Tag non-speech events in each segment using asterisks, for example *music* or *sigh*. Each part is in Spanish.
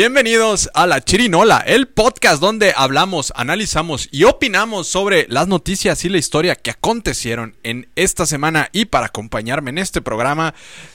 Bienvenidos a La Chirinola, el podcast donde hablamos, analizamos y opinamos sobre las noticias y la historia que acontecieron en esta semana. Y para acompañarme en este programa,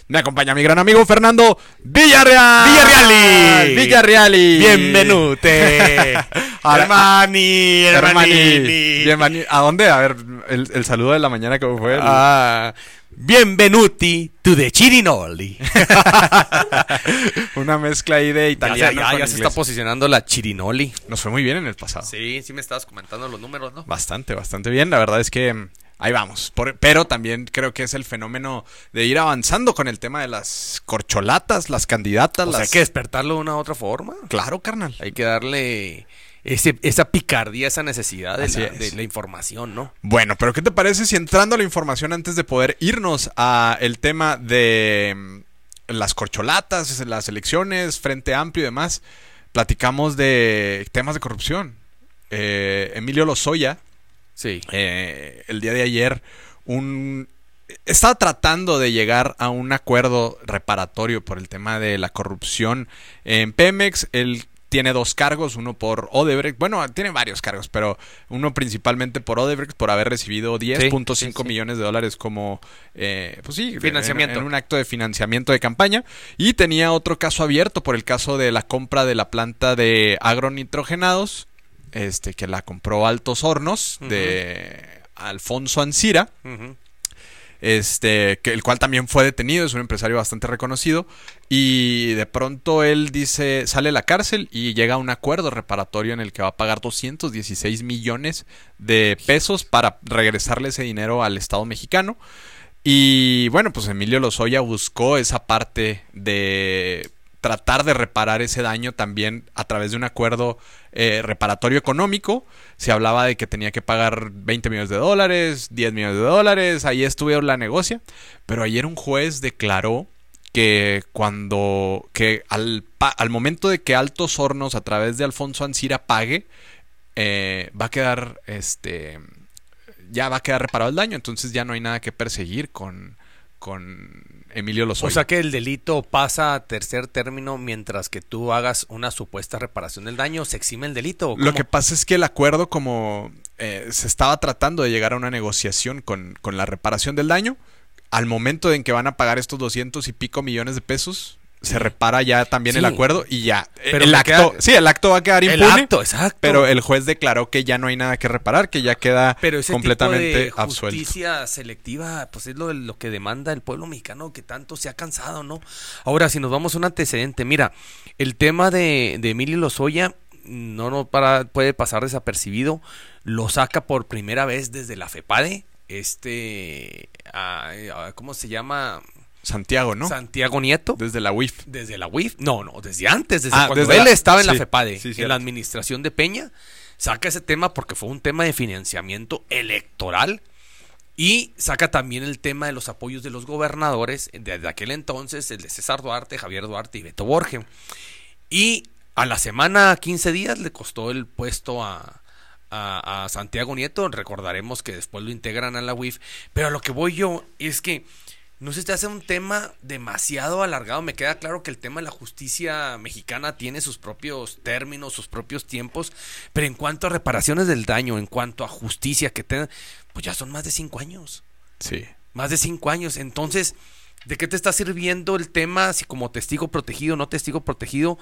me acompaña mi gran amigo Fernando Villarreal. Villarreali. Villarreali. Bienvenute. *laughs* Hermani, Hermani. hermanini. Bienveni- ¿A dónde? A ver, el, el saludo de la mañana que fue. el- Benvenuti to the Chirinoli. *laughs* Una mezcla ahí de italiano. ya, ya, con ya se está posicionando la Chirinoli. Nos fue muy bien en el pasado. Sí, sí me estabas comentando los números, ¿no? Bastante, bastante bien. La verdad es que mm, ahí vamos. Por- pero también creo que es el fenómeno de ir avanzando con el tema de las corcholatas, las candidatas. O sea, las... hay que despertarlo de una u otra forma. Claro, carnal. Hay que darle ese, esa picardía, esa necesidad de la, es. de la información, ¿no? Bueno, pero ¿qué te parece si entrando a la información antes de poder irnos a el tema de mm, las corcholatas, las elecciones, Frente Amplio y demás, platicamos de temas de corrupción? Eh, Emilio Lozoya, Sí. eh, el día de ayer un estaba tratando de llegar a un acuerdo reparatorio por el tema de la corrupción en Pemex. Él tiene dos cargos, uno por Odebrecht, bueno, tiene varios cargos, pero uno principalmente por Odebrecht por haber recibido 10.5 sí, sí. millones de dólares como, eh, pues sí, Financiamiento. En, en un acto de financiamiento de campaña. Y tenía otro caso abierto por el caso de la compra de la planta de agronitrogenados, este, que la compró Altos Hornos de Alfonso Ancira este, que el cual también fue detenido, es un empresario bastante reconocido, y de pronto él dice, sale de la cárcel y llega a un acuerdo reparatorio en el que va a pagar 216 millones de pesos para regresarle ese dinero al Estado mexicano. Y bueno, pues Emilio Lozoya buscó esa parte de tratar de reparar ese daño también a través de un acuerdo eh, reparatorio económico. Se hablaba de que tenía que pagar 20 millones de dólares, 10 millones de dólares, ahí estuvieron la negocia. Pero ayer un juez declaró que cuando, que al, al momento de que Altos Hornos a través de Alfonso Ancira pague, eh, va a quedar, este, ya va a quedar reparado el daño, entonces ya no hay nada que perseguir con, con Emilio Lozoya. O sea que el delito pasa a tercer término mientras que tú hagas una supuesta reparación del daño, se exime el delito. ¿o Lo que pasa es que el acuerdo, como eh, se estaba tratando de llegar a una negociación con, con la reparación del daño, al momento en que van a pagar estos 200 y pico millones de pesos, se repara ya también el acuerdo y ya. Pero el acto, queda- sí, el acto va a quedar El impune. acto, exacto. Pero el juez declaró que ya no hay nada que reparar, que ya queda Pero ese completamente tipo de absuelto. justicia selectiva, pues es lo, lo que demanda el pueblo mexicano que tanto se ha cansado, ¿no? Ahora, si nos vamos a un antecedente, mira, el tema de, de Emilio Lozoya no nos para, puede pasar desapercibido. Lo saca por primera vez desde la FEPADE. Este, ¿cómo se llama? Santiago, ¿no? Santiago Nieto. Desde la UIF. Desde la UIF, no, no, desde antes, desde Ah, cuando desde él la- estaba en la FEPADE, sí, en la administración de Peña, saca ese tema porque fue un tema de financiamiento electoral y saca también el tema de los apoyos de los gobernadores desde aquel entonces, el de César Duarte, Javier Duarte y Beto Borge. Y a la semana, 15 días, le costó el puesto a, a, a Santiago Nieto. Recordaremos que después lo integran a la UIF. Pero a lo que voy yo es que no se te hace un tema demasiado alargado. Me queda claro que el tema de la justicia mexicana tiene sus propios términos, sus propios tiempos. Pero en cuanto a reparaciones del daño, en cuanto a justicia que tengan, pues ya son más de cinco años. Sí. Más de cinco años. Entonces, ¿de qué te está sirviendo el tema si como testigo protegido, no testigo protegido?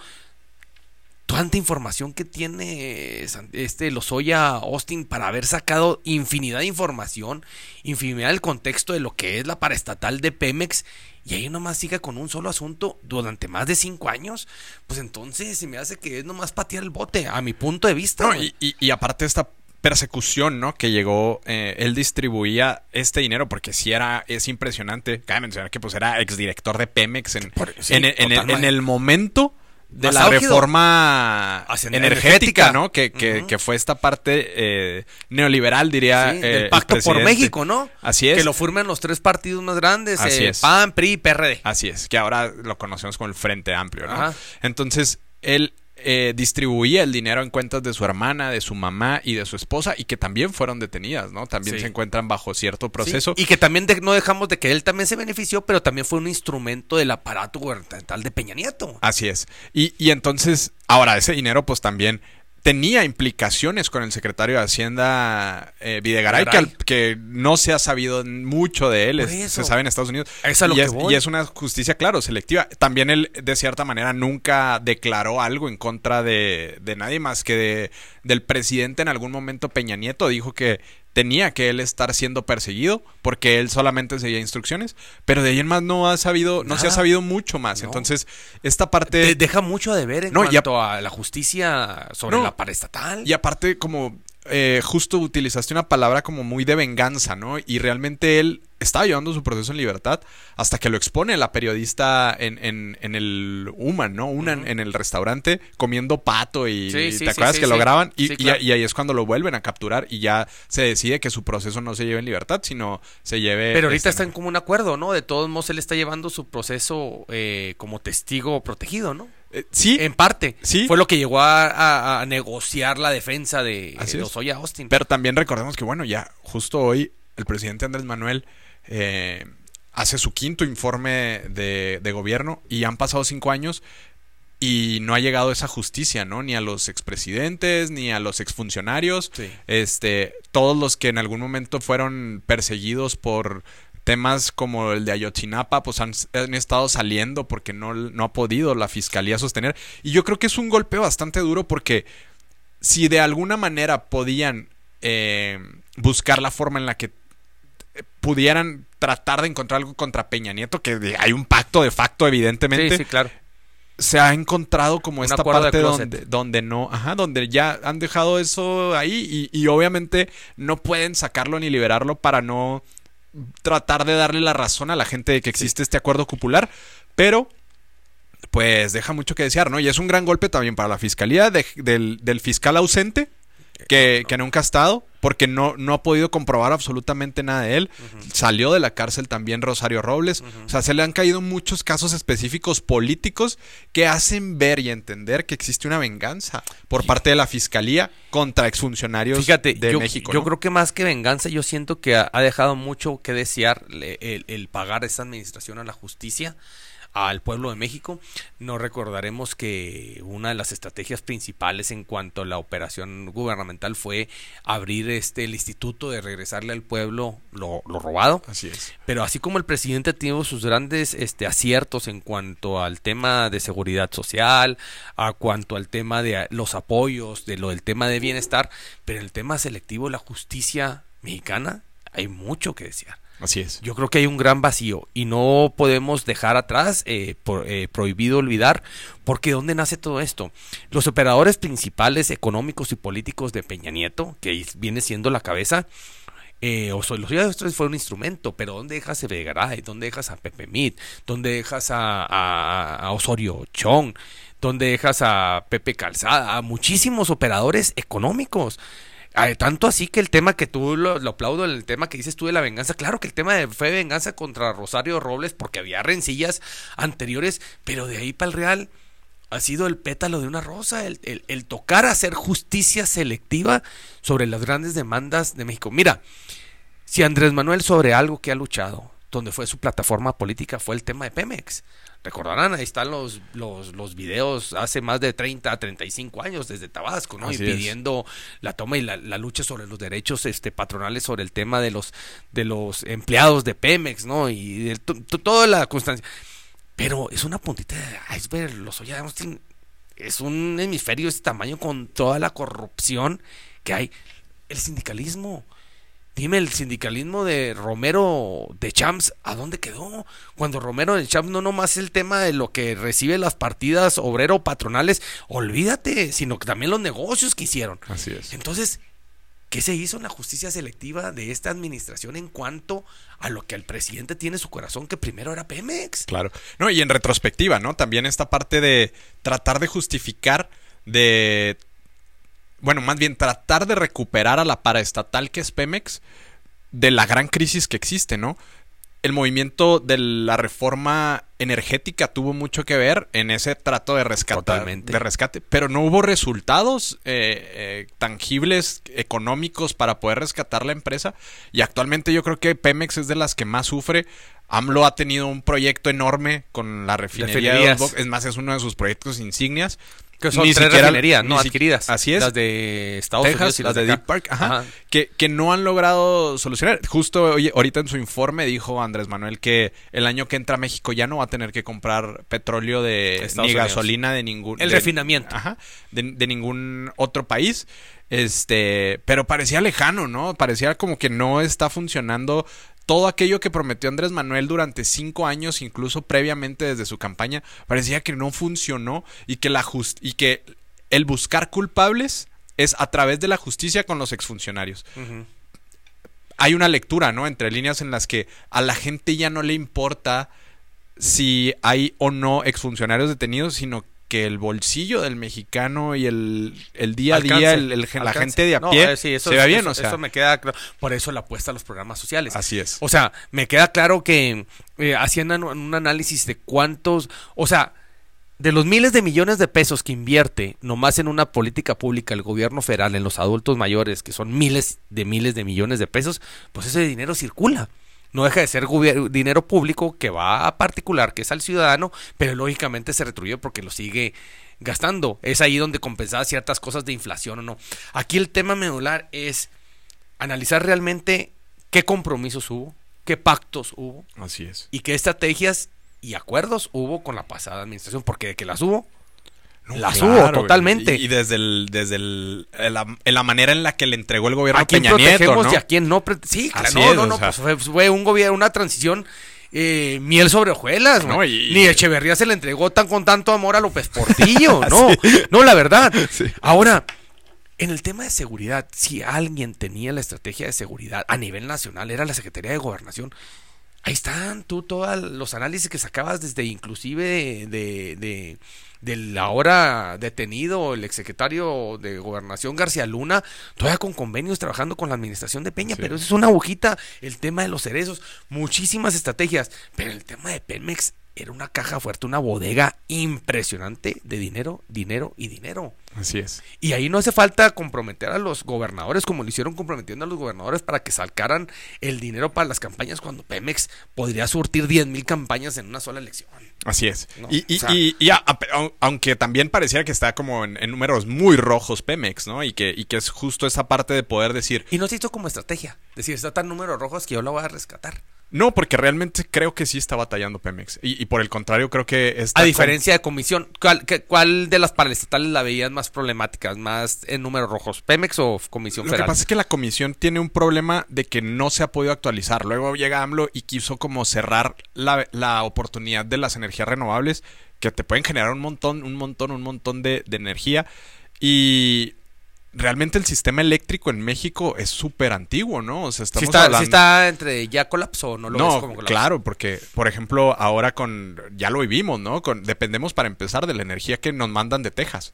Tanta información que tiene este Lozoya Austin para haber sacado infinidad de información, infinidad del contexto de lo que es la paraestatal de Pemex, y ahí nomás siga con un solo asunto durante más de cinco años, pues entonces se me hace que es nomás patear el bote, a mi punto de vista. No, y, y- y aparte esta persecución, ¿no? Que llegó, eh, él distribuía este dinero porque sí era, es impresionante. Cabe mencionar que pues era exdirector de Pemex en, Por- sí, en, en el momento de la reforma energética. ¿no? Que, que, que fue esta parte eh, neoliberal, diría. Sí, eh, del el Pacto por. México, ¿no? Así es. Que lo firman los tres partidos más grandes, Así eh, es. PAN, PRI y PRD. Así es, que ahora lo conocemos como el Frente Amplio, ¿no? Ajá. Entonces, él, eh, distribuía el dinero en cuentas de su hermana, de su mamá y de su esposa y que también fueron detenidas, ¿no? También Sí. se encuentran bajo cierto proceso. Y que también de- no dejamos de que él también se benefició, pero también fue un instrumento del aparato gubernamental de Peña Nieto. Así es. Y, y entonces, ahora, ese dinero pues también tenía implicaciones con el secretario de Hacienda eh, Videgaray, que, Videgaray. al- que no se ha sabido mucho de él, es- se sabe en Estados Unidos. Es lo y, que es, voy. y es una justicia, claro, selectiva. También él, de cierta manera, nunca declaró algo en contra de, de nadie más que de, del presidente en algún momento Peña Nieto. Dijo que tenía que él estar siendo perseguido porque él solamente seguía instrucciones, pero de ahí en más no ha sabido, no se ha sabido mucho más. No. Entonces, esta parte... De- deja mucho de ver en No, a- cuanto a la justicia sobre No. la paraestatal. Y aparte, como eh, justo utilizaste una palabra como muy de venganza, ¿no? Y realmente él estaba llevando su proceso en libertad hasta que lo expone la periodista en, en, en el Human, ¿no? Una en- el restaurante comiendo pato y, Sí, sí, te acuerdas sí, que lo graban y, y- ahí es cuando lo vuelven a capturar y ya se decide que su proceso no se lleve en libertad, sino se lleve... Pero ahorita este, está en común acuerdo, ¿no? De todos modos, él está llevando su proceso eh, como testigo protegido, ¿no? Eh, sí, En parte. Sí. Fue lo que llegó a, a- a negociar la defensa de. Osoya Austin. Pero también recordemos que, bueno, ya justo hoy el presidente Andrés Manuel eh, hace su quinto informe de, de gobierno y han pasado cinco años y no ha llegado esa justicia, ¿no? Ni a los expresidentes, ni a los exfuncionarios. Sí. Este, todos los que en algún momento fueron perseguidos por temas como el de Ayotzinapa, pues han, han estado saliendo porque no, no ha podido la fiscalía sostener. Y yo creo que es un golpe bastante duro porque si de alguna manera podían eh, buscar la forma en la que eh, pudieran tratar de encontrar algo contra Peña Nieto, que hay un pacto de facto, evidentemente, Sí, sí, claro. se ha encontrado como esta parte donde, donde no, ajá, donde ya han dejado eso ahí y, y obviamente no pueden sacarlo ni liberarlo para no tratar de darle la razón a la gente de que existe este acuerdo cupular, pero pues deja mucho que desear, ¿no? Y es un gran golpe también para la fiscalía de- del, del fiscal ausente, que, que nunca ha estado, porque no, no ha podido comprobar absolutamente nada de él. Salió de la cárcel también Rosario Robles. O sea, se le han caído muchos casos específicos políticos que hacen ver y entender que existe una venganza por parte de la fiscalía contra exfuncionarios Fíjate, de yo, México. yo creo que más que venganza, yo siento que ha, ha dejado mucho que desear el, el pagar esta administración a la justicia, al pueblo de México. No recordaremos que una de las estrategias principales en cuanto a la operación gubernamental fue abrir este el instituto de regresarle al pueblo lo, lo robado. Así es. Pero así como el presidente tuvo sus grandes este, aciertos en cuanto al tema de seguridad social, a cuanto al tema de los apoyos, de lo del tema de bienestar, pero en el tema selectivo de la justicia mexicana hay mucho que desear. Así es. Yo creo que hay un gran vacío y no podemos dejar atrás, eh, por- eh, prohibido olvidar, porque ¿dónde nace todo esto? Los operadores principales económicos y políticos de Peña Nieto, que viene siendo la cabeza, eh, o los otros fue un instrumento, pero ¿dónde dejas a Vegaray? ¿Dónde dejas a Pepe Mit? ¿Dónde dejas a- a Osorio Chong? ¿Dónde dejas a Pepe Calzada? A muchísimos operadores económicos. Ah, tanto así que el tema que tú lo, lo aplaudo, el tema que dices tú de la venganza, claro que el tema fue venganza contra Rosario Robles porque había rencillas anteriores, pero de ahí para el Real ha sido el pétalo de una rosa, el- el tocar hacer justicia selectiva sobre las grandes demandas de México. Mira, si Andrés Manuel sobre algo que ha luchado, donde fue su plataforma política, fue el tema de Pemex. Recordarán, ahí están los, los, los videos hace más de 30 a 35 años desde Tabasco, ¿no? Así y es. pidiendo la toma y la, la lucha sobre los derechos este, patronales, sobre el tema de los, de los empleados de Pemex, ¿no? Y de to- to- toda la constancia. Pero es una puntita de iceberg, los Oya Austin es un hemisferio de este tamaño con toda la corrupción que hay. El sindicalismo. Dime, el sindicalismo de Romero de Champs, ¿a dónde quedó? Cuando Romero de Champs no nomás el tema de lo que recibe las partidas obrero patronales, olvídate, sino que también los negocios que hicieron. Así es. Entonces, ¿qué se hizo en la justicia selectiva de esta administración en cuanto a lo que el presidente tiene en su corazón, que primero era Pemex? Claro. No, y en retrospectiva, ¿no? También esta parte de tratar de justificar, de. Bueno, más bien tratar de recuperar a la paraestatal que es Pemex de la gran crisis que existe, ¿no? el movimiento de la reforma energética tuvo mucho que ver en ese trato de rescate, Totalmente. de rescate, pero no hubo resultados eh, eh, tangibles económicos para poder rescatar la empresa. Y actualmente yo creo que Pemex es de las que más sufre. AMLO ha tenido un proyecto enorme con la refinería de. Es más, es uno de sus proyectos insignias. Que son Ni tres siquiera- refinerías, ¿no? Adquiridas. Así es. Las de Estados Texas, Unidos y las de. Deep Park, ajá, Que, que no han logrado solucionar. Justo hoy- ahorita en su informe dijo Andrés Manuel que el año que entra México ya no va a tener que comprar petróleo de Estados ni Unidos. gasolina de ningún El de- refinamiento. Ajá, de, de ningún otro país. Este, pero parecía lejano, ¿no? Parecía como que no está funcionando todo aquello que prometió Andrés Manuel durante cinco años, incluso previamente desde su campaña, parecía que no funcionó y que la just y que el buscar culpables es a través de la justicia con los exfuncionarios. Hay una lectura, ¿no? Entre líneas en las que a la gente ya no le importa si hay o no exfuncionarios detenidos, sino que el bolsillo del mexicano y el, el día a día, el- el- la gente de a No, pie, eh, sí, eso- se ve bien, eso- o sea. Eso me queda claro. Por eso la apuesta a los programas sociales. Así es. O sea, me queda claro que eh, hacían an- un análisis de cuántos, o sea, de los miles de millones de pesos que invierte nomás en una política pública el gobierno federal en los adultos mayores, que son miles de miles de millones de pesos, pues ese dinero circula. No deja de ser dinero público que va a particular, que es al ciudadano, pero lógicamente se retribuye porque lo sigue gastando. Es ahí donde compensaba ciertas cosas de inflación o no. Aquí el tema medular es analizar realmente qué compromisos hubo, qué pactos hubo Así es. y qué estrategias y acuerdos hubo con la pasada administración, porque de que las hubo, las Claro, hubo totalmente. Y, y desde el, desde el, la, la manera en la que le entregó el gobierno a quién Peña Nieto, protegemos ¿no? y a quién no. Sí, claro, no, es, no, o no, sea. pues fue, fue un gobierno, una transición eh, miel sobre hojuelas, No, y- Ni Echeverría se le entregó tan con tanto amor a López Portillo, *laughs* no, no, la verdad. *laughs* Sí. Ahora, en el tema de seguridad, si alguien tenía la estrategia de seguridad a nivel nacional, era la Secretaría de Gobernación. Ahí están tú todos los análisis que sacabas desde inclusive de, de, de- del ahora detenido, el exsecretario de Gobernación García Luna, todavía con convenios trabajando con la administración de Peña, Sí. pero eso es una agujita, el tema de los cerezos, muchísimas estrategias, pero el tema de Pemex era una caja fuerte, una bodega impresionante de dinero, dinero y dinero. Así es. Y ahí no hace falta comprometer a los gobernadores como lo hicieron comprometiendo a los gobernadores para que sacaran el dinero para las campañas cuando Pemex podría surtir 10 mil campañas en una sola elección. Así es. No, y, y- o sea- y- y a- a- au- aunque también pareciera que está como en, en números muy rojos Pemex, ¿no? Y que, y que es justo esa parte de poder decir, Y no se hizo como estrategia. Decir, está tan números rojos que yo la voy a rescatar. No, porque realmente creo que sí está batallando Pemex. Y, y por el contrario, creo que está A con- diferencia de comisión, ¿cuál, qué- cuál de las paraestatales la veían más problemáticas, más en números rojos? ¿Pemex o Comisión Lo que Federal? pasa es que la comisión tiene un problema de que no se ha podido actualizar. Luego llega AMLO y quiso como cerrar la, la oportunidad de las energías renovables que te pueden generar un montón, un montón, un montón de, de energía. Y realmente el sistema eléctrico en México es súper antiguo, ¿no? O sea, ¿Sí estamos está, sí hablando... está entre ya colapsó no lo ves No, como colapso? claro, porque, por ejemplo, ahora con, ya lo vivimos, ¿no? Con, dependemos para empezar de la energía que nos mandan de Texas.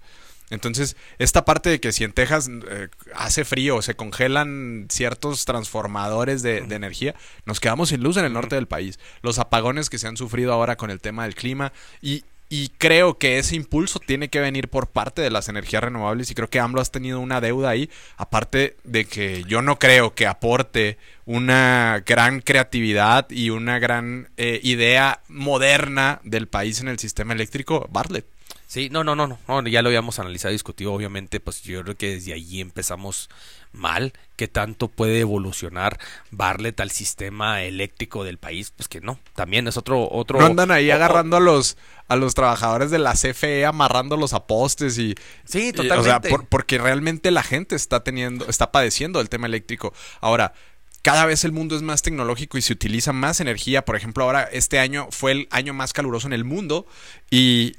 Entonces, esta parte de que si en Texas eh, hace frío, se congelan ciertos transformadores de, de energía, nos quedamos sin luz en el norte del país. Los apagones que se han sufrido ahora con el tema del clima y, y creo que ese impulso tiene que venir por parte de las energías renovables y creo que AMLO has tenido una deuda ahí, aparte de que yo no creo que aporte una gran creatividad y una gran eh, idea moderna del país en el sistema eléctrico, Bartlett. Sí, no, no, no, no, ya lo habíamos analizado y discutido, obviamente, pues yo creo que desde allí empezamos mal, que tanto puede evolucionar Barlet al sistema eléctrico del país, pues que no, también es otro, otro. No andan ahí agarrando a los a los trabajadores de la CFE amarrándolos a postes y Sí, y, totalmente. o sea, por- porque realmente la gente está teniendo está padeciendo el tema eléctrico. Ahora, cada vez el mundo es más tecnológico y se utiliza más energía. Por ejemplo, ahora este año fue el año más caluroso en el mundo y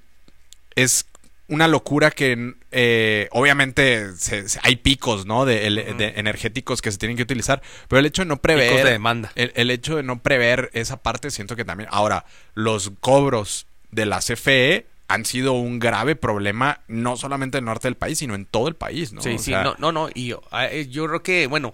es una locura que eh, obviamente se- se- hay picos, ¿no? De, energéticos que se tienen que utilizar, pero el hecho de no prever Picos de demanda. el, el hecho de no prever esa parte siento que también ahora los cobros de la CFE han sido un grave problema no solamente en el norte del país sino en todo el país, ¿no? Sí, O sí, sea, no, no, no, y yo, ah, eh, yo creo que, bueno,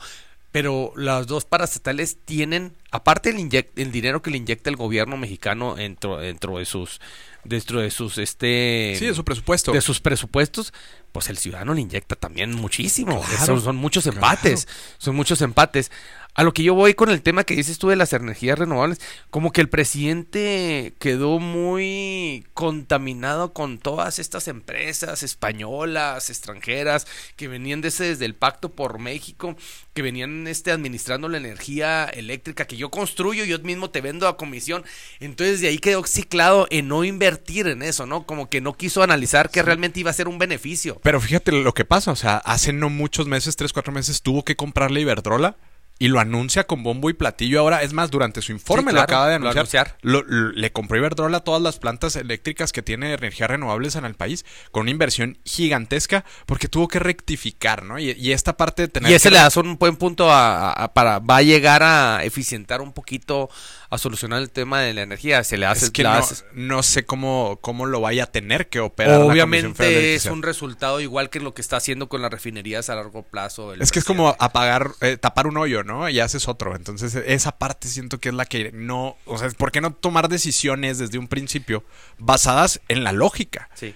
pero las dos parastatales tienen, aparte el, inyec- el dinero que le inyecta el gobierno mexicano dentro, dentro de sus, dentro de sus, este, Sí, de su presupuesto. de sus presupuestos, pues el ciudadano le inyecta también muchísimo. Claro, son, son muchos empates, son muchos empates. A lo que yo voy con el tema que dices tú de las energías renovables, como que el presidente quedó muy contaminado con todas estas empresas españolas, extranjeras, que venían desde, desde el Pacto por México, que venían este, administrando la energía eléctrica que yo construyo, yo mismo te vendo a comisión. Entonces de ahí quedó ciclado en no invertir en eso, ¿no? Como que no quiso analizar que realmente iba a ser un beneficio. Pero fíjate lo que pasa, o sea, hace no muchos meses, tres, cuatro meses, tuvo que comprarle Iberdrola y lo anuncia con bombo y platillo ahora. Es más, durante su informe Sí, lo acaba de lo anunciar. Lo- lo- le compró Iberdrola todas las plantas eléctricas que tiene energías renovables en el país con una inversión gigantesca porque tuvo que rectificar, ¿no? Y, y esta parte de tener Y ese que le das un buen punto a, a- para va a llegar a eficientar un poquito a solucionar el tema de la energía. Se le hace es que no, no sé cómo, cómo lo vaya a tener que operar. la de Obviamente es un resultado igual que lo que está haciendo con las refinerías a largo plazo. el Es que es como apagar, eh, tapar un hoyo, ¿no? Y haces otro. Entonces, esa parte siento que es la que no. O sea, ¿por qué no tomar decisiones desde un principio basadas en la lógica? Sí.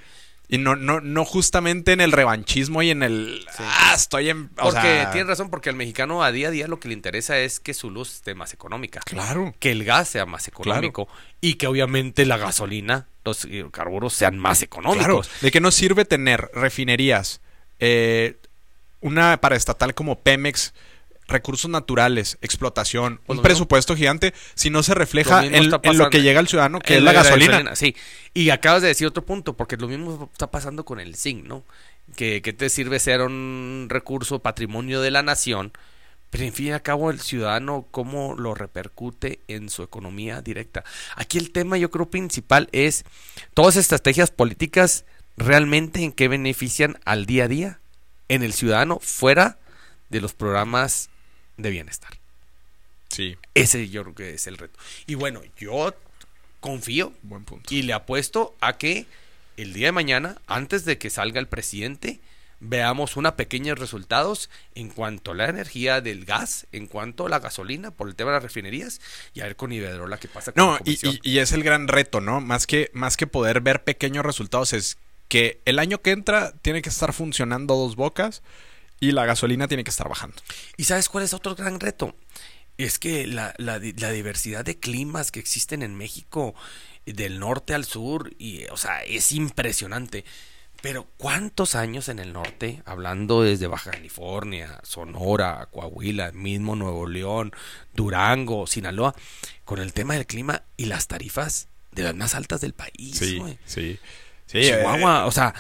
Y no, no, no justamente en el revanchismo y en el. Sí. Ah, estoy en. O Porque sea, tienes razón, porque al mexicano a día a día lo que le interesa es que su luz esté más económica. Claro. Que el gas sea más económico. Y que obviamente la gasolina, los hidrocarburos sean más Claro. económicos. ¿De qué nos sirve tener refinerías? eh, una paraestatal como Pemex. Recursos naturales, explotación, Pues un lo presupuesto gigante, si no se refleja Lo en, lo que llega al ciudadano, que es la gasolina. Sí, y acabas de decir otro punto, porque lo mismo está pasando con el zinc, ¿no? Que, que te sirve ser un recurso patrimonio de la nación, pero en fin y al cabo el ciudadano cómo lo repercute en su economía directa. Aquí el tema yo creo principal es todas estrategias políticas realmente en qué benefician al día a día en el ciudadano fuera de los programas de bienestar. Sí, Ese yo creo que es el reto. Y bueno, yo confío buen punto. y le apuesto a que el día de mañana, antes de que salga el presidente, veamos unos pequeños resultados en cuanto a la energía del gas, en cuanto a la gasolina, por el tema de las refinerías, y a ver con Iberdrola qué pasa con No, la y- y es el gran reto, ¿no? Más que, más que poder ver pequeños resultados, es que el año que entra tiene que estar funcionando dos bocas y la gasolina tiene que estar bajando. ¿Y sabes cuál es otro gran reto? Es que la, la di- la diversidad de climas que existen en México, del norte al sur, y, o sea, es impresionante. Pero ¿cuántos años en el norte, hablando desde Baja California, Sonora, Coahuila, mismo Nuevo León, Durango, Sinaloa, con el tema del clima y las tarifas de las más altas del país? güey? sí. Sí, Chihuahua, o sea,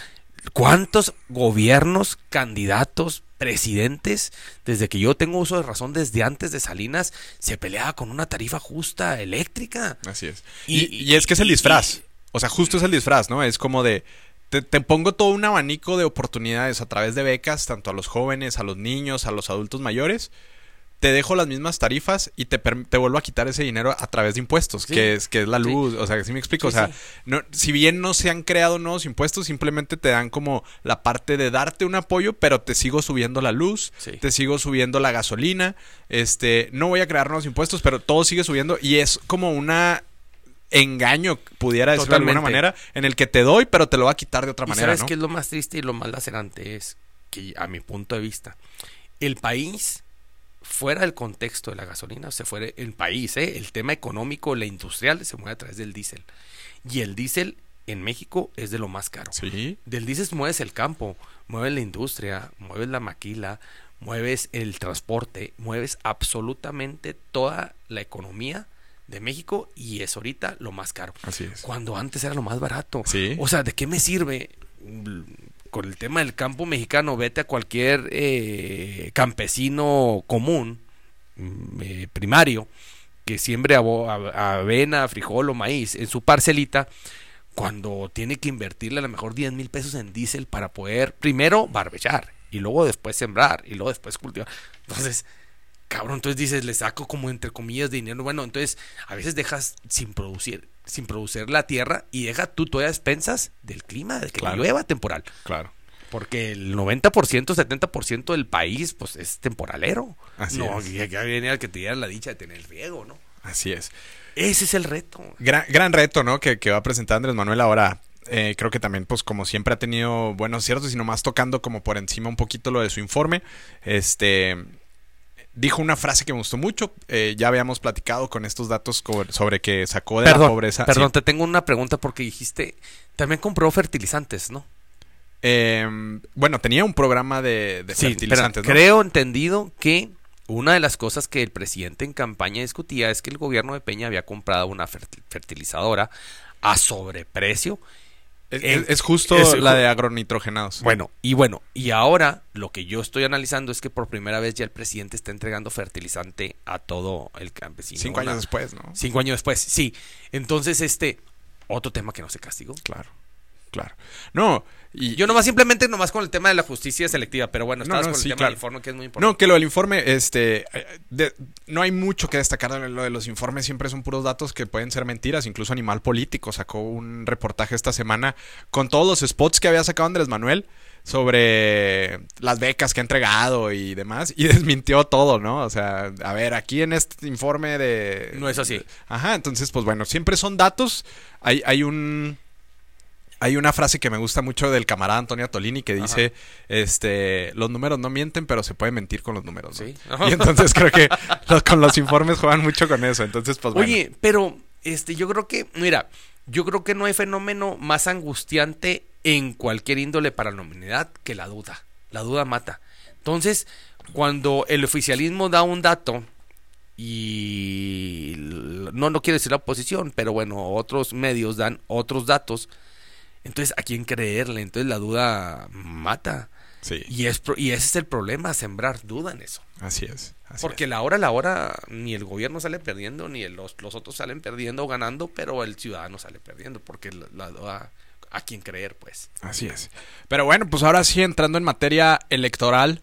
¿cuántos gobiernos, candidatos, presidentes, desde que yo tengo uso de razón, desde antes de Salinas, se peleaba con una tarifa justa eléctrica? así es. Y- Y, y es que es el disfraz. y- O sea, justo es el disfraz, ¿no? Es como de... Te, te pongo todo un abanico de oportunidades a través de becas, tanto a los jóvenes, a los niños, a los adultos mayores. Te dejo las mismas tarifas y te, te vuelvo a quitar ese dinero a través de impuestos, Sí. que, es, que es la Sí. luz. O sea, ¿sí me explico? O sea, no, si bien no se han creado nuevos impuestos, simplemente te dan como la parte de darte un apoyo, pero te sigo subiendo la luz, te sigo subiendo la gasolina. Este, no voy a crear nuevos impuestos, pero todo sigue subiendo y es como una engaño, pudiera decirlo de alguna manera, en el que te doy, pero te lo va a quitar de otra ¿Y manera, sabes ¿no? qué es lo más triste y lo más lacerante? Es que, a mi punto de vista, el país, fuera del contexto de la gasolina, se fuera el país, ¿eh? el tema económico, la industrial, se mueve a través del diésel. Y el diésel en México es de lo más caro. Sí. Del dices mueves el campo, mueves la industria, mueves la maquila, mueves el transporte, mueves absolutamente toda la economía de México y es ahorita lo más caro. Así es. Cuando antes era lo más barato. Sí. O sea, ¿de qué me sirve? Con el tema del campo mexicano, vete a cualquier eh, campesino común, mm, eh, primario, que siembre avena, frijol o maíz en su parcelita, cuando tiene que invertirle a lo mejor 10 mil pesos en diésel para poder primero barbechar y luego después sembrar y luego después cultivar. Entonces, cabrón, entonces dices, le saco como entre comillas dinero. Bueno, entonces a veces dejas sin producir, sin producir la tierra y deja tú todavía expensas del clima, de que Claro. llueva temporal. Claro. Porque el 90%, 70% del país, pues es temporalero. Así no, es. y acá viene al que te diera la dicha de tener riego, ¿no? Así es. Ese es el reto. Gran, gran reto, ¿no? Que, que va a presentar Andrés Manuel ahora. Eh, creo que también, pues como siempre ha tenido buenos ciertos y nomás tocando como por encima un poquito lo de su informe. Este dijo una frase que me gustó mucho. eh, ya habíamos platicado con estos datos sobre que sacó de la pobreza. perdón, Sí. te tengo una pregunta porque dijiste, también compró fertilizantes, ¿no? Eh, bueno, tenía un programa de, de Sí, fertilizantes, pero ¿no? creo entendido que una de las cosas que el presidente en campaña discutía es que el gobierno de Peña había comprado una ferti- fertilizadora a sobreprecio. Es, en- es- justo es- la de agronitrogenados. Bueno, y bueno, y ahora lo que yo estoy analizando es que por primera vez ya el presidente está entregando fertilizante a todo el campesino. Cinco años Una- después, ¿no? Cinco años después, sí. Entonces, este, otro tema que no se castigó. Claro, claro. No, y Yo nomás simplemente nomás con el tema de la justicia selectiva, pero bueno, No, estabas no, con el sí, tema claro. del informe que es muy importante. No, que lo del informe, este, de- no hay mucho que destacar de lo de los informes, siempre son puros datos que pueden ser mentiras, incluso Animal Político sacó un reportaje esta semana con todos los spots que había sacado Andrés Manuel sobre las becas que ha entregado y demás, y *laughs* desmintió todo, ¿no? O sea, a ver, aquí en este informe de... No es así. Ajá, entonces, pues bueno, siempre son datos, hay, hay un... Hay una frase que me gusta mucho del camarada Antonio Tolini que dice, este, los números no mienten, pero se puede mentir con los números. ¿no? Sí. *laughs* Y entonces creo que los- con los informes juegan mucho con eso. Entonces, pues bueno. Oye, pero este, yo creo que, mira, yo creo que no hay fenómeno más angustiante en cualquier índole para la humanidad que la duda. La duda mata. Entonces, cuando el oficialismo da un dato y no no quiero decir la oposición, pero bueno, otros medios dan otros datos, entonces a quién creerle, entonces la duda mata. Sí, Y es y ese es el problema, sembrar duda en eso. así es. así Porque es. la hora, la hora, ni el gobierno sale perdiendo, ni el- los, los otros salen perdiendo o ganando, pero el ciudadano sale perdiendo, porque la, la duda, a quién creer, pues. Así es. Pero bueno, pues ahora sí, entrando en materia electoral,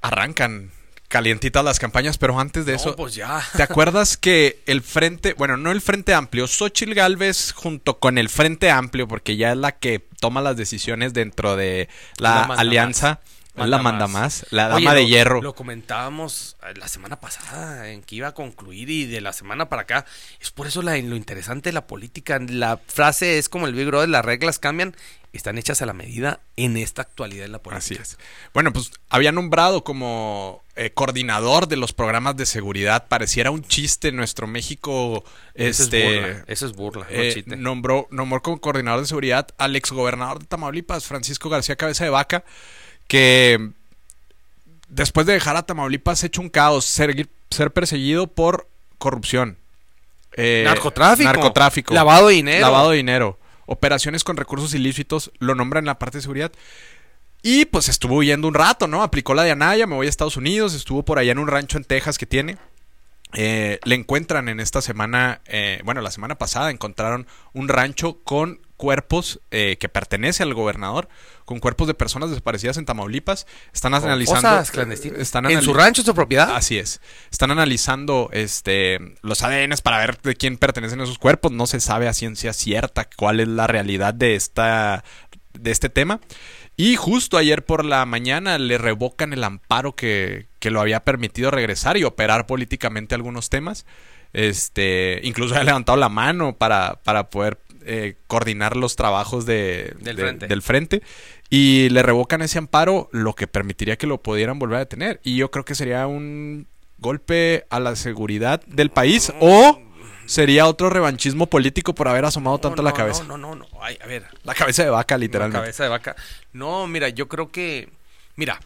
arrancan calientitas las campañas, pero antes de eso, pues ya. ¿Te acuerdas que el Frente, bueno, no el Frente Amplio, Xochitl Galvez junto con el Frente Amplio, porque ya es la que toma las decisiones dentro de la, La alianza, más. la Manda más. la dama Oye, de lo- hierro. Lo comentábamos eh, la semana pasada, en que iba a concluir, y de la semana para acá. Es por eso la, lo interesante de la política. La frase es como el Big Brother, las reglas cambian, están hechas a la medida en esta actualidad en la política. Así es. Bueno, pues había nombrado como eh, coordinador de los programas de seguridad. Pareciera un chiste en nuestro México. Eso este, es burla, eso es burla, no eh, chiste. nombró, nombró como coordinador de seguridad al exgobernador de Tamaulipas, Francisco García Cabeza de Vaca, que después de dejar a Tamaulipas hecho un caos, ser, ser perseguido por corrupción. Eh, narcotráfico. Narcotráfico. Lavado de dinero. Lavado de dinero. Operaciones con recursos ilícitos, lo nombran en la parte de seguridad. Y pues estuvo huyendo un rato, ¿no? Aplicó la de Anaya, me voy a Estados Unidos, estuvo por allá en un rancho en Texas que tiene. Eh, le encuentran en esta semana, eh, bueno, la semana pasada encontraron un rancho con cuerpos eh, que pertenece al gobernador, con cuerpos de personas desaparecidas en Tamaulipas. Están Con analizando. fosas clandestinas. Están en su rancho, en su propiedad. Así es. Están analizando este los ADNs para ver de quién pertenecen esos cuerpos. No se sabe a ciencia cierta cuál es la realidad de esta de este tema. Y justo ayer por la mañana le revocan el amparo que, que lo había permitido regresar y operar políticamente algunos temas. Este, incluso ha levantado la mano para, para poder eh, coordinar los trabajos de, Del de- frente. del frente. Y le revocan ese amparo, lo que permitiría que lo pudieran volver a detener. Y yo creo que sería un golpe a la seguridad del país o sería otro revanchismo político por haber asomado tanto No, la cabeza. No, no, no, no. Ay, a ver, La cabeza de vaca, la literalmente. cabeza de vaca. No, mira, yo creo que. Mira,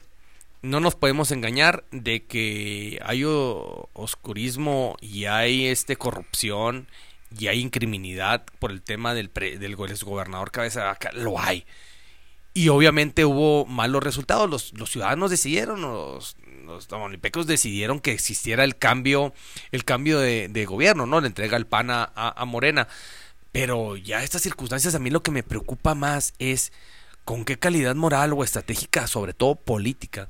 no nos podemos engañar de que hay oscurismo y hay este corrupción y hay incriminidad por el tema del, pre- del go- gobernador cabeza de. Lo hay. Y obviamente hubo malos resultados. Los, los ciudadanos decidieron, los, los tamaulipecos decidieron que existiera el cambio, el cambio de, de gobierno, ¿no? La entrega el PAN a- a Morena. Pero ya estas circunstancias a mí lo que me preocupa más es con qué calidad moral o estratégica, sobre todo política,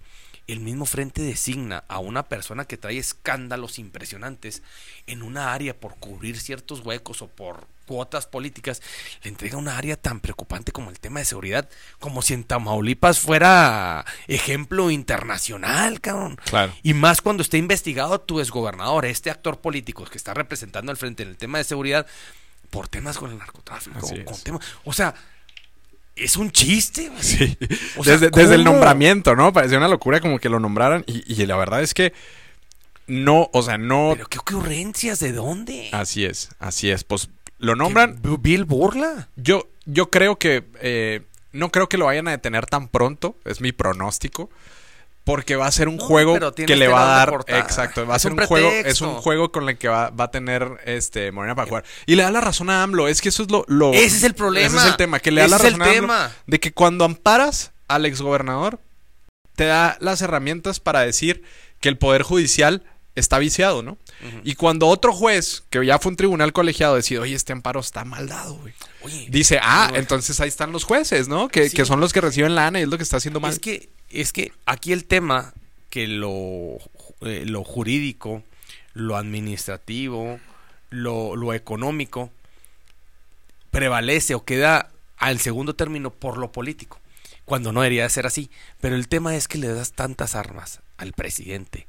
el mismo frente designa a una persona que trae escándalos impresionantes en una área por cubrir ciertos huecos o por cuotas políticas, le entrega una área tan preocupante como el tema de seguridad, como si en Tamaulipas fuera ejemplo internacional, cabrón. Claro. Y más cuando esté investigado tu exgobernador, este actor político que está representando al frente en el tema de seguridad, por temas con el narcotráfico, con temas. O sea, es un chiste. Sí. O sea, desde, desde el nombramiento, ¿no? Parecía una locura como que lo nombraran. Y, y la verdad es que no, o sea, no. Pero qué ocurrencias, ¿de dónde? Así es, así es. Pues lo nombran. ¿Qué- Bill Burla. Yo, yo creo que. eh, no creo que lo vayan a detener tan pronto. Es mi pronóstico. Porque va a ser un No, juego que le va a dar. Exacto. Va a ser un un, juego. Es un juego con el que va, va a tener este Morena para jugar. Y le da la razón a AMLO. Es que eso es lo. lo- Ese es el problema. Ese es el tema. Que le da Ese la es el razón a AMLO tema. de que cuando amparas al exgobernador, te da las herramientas para decir que el poder judicial está viciado, ¿no? Y cuando otro juez, que ya fue un tribunal colegiado, decide, oye, este amparo está mal dado, güey. Dice, ah, entonces ahí están los jueces, ¿no? Que, Sí. que son los que reciben lana y es lo que está haciendo mal. Es que, es que aquí el tema que lo, eh, lo jurídico, lo administrativo, lo, lo económico, prevalece o queda al segundo término por lo político, cuando no debería de ser así. Pero el tema es que le das tantas armas al presidente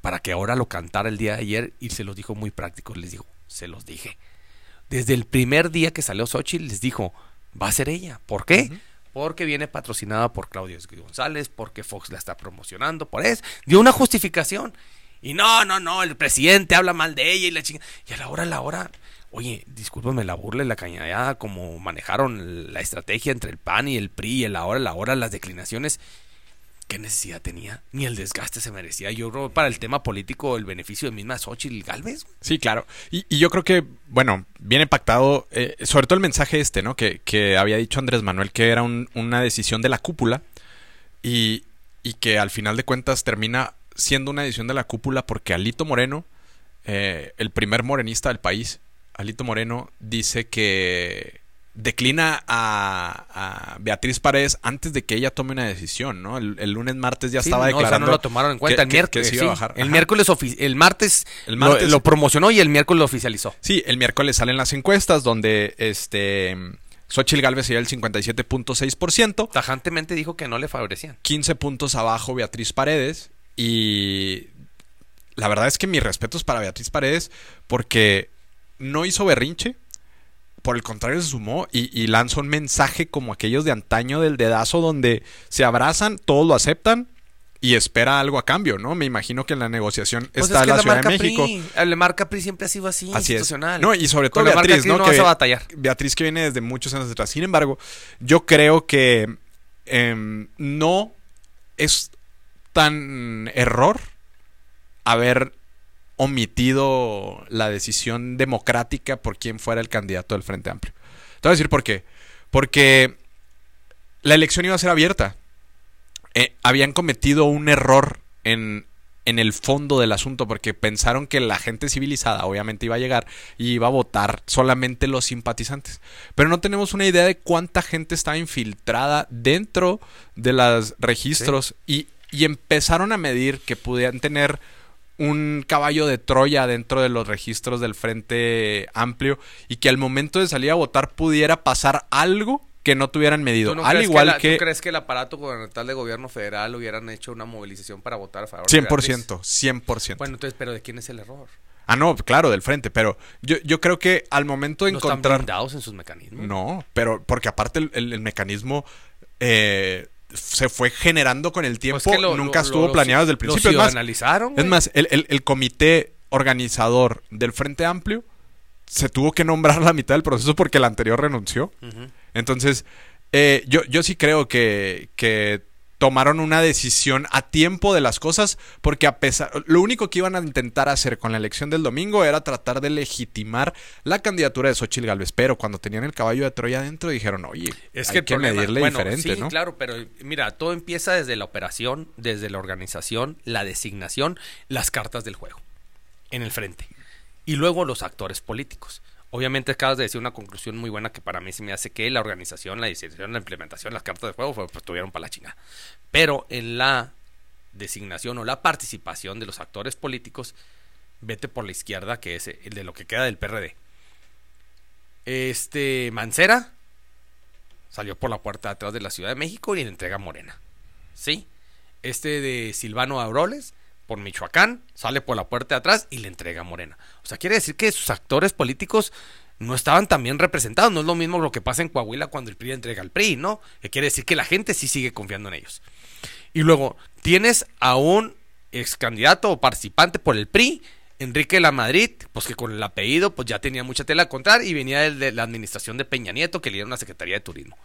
para que ahora lo cantara el día de ayer y se los dijo muy práctico, les dijo, se los dije. Desde el primer día que salió Xochitl les dijo, va a ser ella. ¿Por qué? Porque viene patrocinada por Claudio González, porque Fox la está promocionando, por eso. Dio una justificación. Y no, no, no, el presidente habla mal de ella y la chinga. Y a la hora, a la hora, oye, discúlpame la burla y la cañada, como manejaron la estrategia entre el PAN y el PRI, y a la hora, a la hora, las declinaciones. ¿Qué necesidad tenía? Ni el desgaste se merecía. Yo creo para el tema político, el beneficio de misma Xochitl Galvez. Sí, claro. Y, y yo creo que, bueno, viene pactado, eh, sobre todo el mensaje este, ¿no? Que, que había dicho Andrés Manuel que era un- una decisión de la cúpula y, y que al final de cuentas termina siendo una decisión de la cúpula porque Alito Moreno, eh, el primer morenista del país, Alito Moreno, dice que declina a, a Beatriz Paredes antes de que ella tome una decisión, ¿no? El, el lunes, martes ya Sí, estaba no, o sea, declarando no lo tomaron en cuenta que- el miércoles. que se sí. bajar. El miércoles, el martes, El lo- martes- Lo, promocionó y el miércoles lo oficializó. Sí, el miércoles salen las encuestas donde este Xochitl Galvez sería el 57.6%, Tajantemente dijo que no le favorecían. 15 puntos abajo Beatriz Paredes y la verdad es que mis respetos para Beatriz Paredes porque no hizo berrinche, por el contrario se sumó y, y lanzó un mensaje como aquellos de antaño del dedazo donde se abrazan, todos lo aceptan y espera algo a cambio, ¿no? Me imagino que en la negociación Pues está es que la, Ciudad de México. PRI, el marca PRI siempre ha sido así, Así es. institucional. No, y sobre todo Con la marca Beatriz, no que vas a batallar. Beatriz que viene desde muchos años atrás. Sin embargo, yo creo que em, no es tan error haber omitido la decisión democrática por quién fuera el candidato del Frente Amplio. Te voy a decir por qué. Porque la elección iba a ser abierta. Eh, habían cometido un error en, en el fondo del asunto porque pensaron que la gente civilizada obviamente iba a llegar y iba a votar solamente los simpatizantes. Pero no tenemos una idea de cuánta gente estaba infiltrada dentro de los registros y, y empezaron a medir que pudieran tener un caballo de Troya dentro de los registros del Frente Amplio y que al momento de salir a votar pudiera pasar algo que no tuvieran medido. ¿Tú no al igual la- que... ¿Tú crees que el aparato gubernamental de gobierno federal hubieran hecho una movilización para votar a favor de Beatriz? 100%, 100%. Bueno, entonces, ¿pero de quién es el error? Ah, no, claro, del frente, pero yo, yo creo que al momento de ¿No están encontrar... blindados en sus mecanismos? No, pero porque aparte el, el- el mecanismo eh, se fue generando con el tiempo, Pues que lo- nunca lo- estuvo lo- planeado desde el principio. Es más, es más el, el- el comité organizador del Frente Amplio se tuvo que nombrar la mitad del proceso porque el anterior renunció. Entonces, eh, yo, yo sí creo que, que tomaron una decisión a tiempo de las cosas, porque a pesar, lo único que iban a intentar hacer con la elección del domingo era tratar de legitimar la candidatura de Xochitl Galvez, pero cuando tenían el caballo de Troya adentro dijeron, oye, Es hay que, el problema- medirle bueno, diferente, sí, ¿no? claro, pero mira, todo empieza desde la operación, desde la organización, la designación, las cartas del juego en el frente y luego los actores políticos. Obviamente acabas de decir una conclusión muy buena que para mí se me hace que la organización, la designación, la implementación, las cartas del juego pues, tuvieron para la chingada. Pero en la designación o la participación de los actores políticos, vete por la izquierda, que es el de lo que queda del PRD. Este Mancera salió por la puerta de atrás de la Ciudad de México y le entrega a Morena. ¿Sí? Este de Silvano Auroles por Michoacán, sale por la puerta de atrás y le entrega a Morena. O sea, quiere decir que sus actores políticos no estaban tan bien representados. No es lo mismo lo que pasa en Coahuila cuando el PRI entrega al PRI, ¿no? Que quiere decir que la gente sí sigue confiando en ellos. Y luego tienes a un ex candidato o participante por el PRI, Enrique La Madrid, pues que con el apellido pues ya tenía mucha tela a contar y venía de la administración de Peña Nieto que le dieron una Secretaría de Turismo.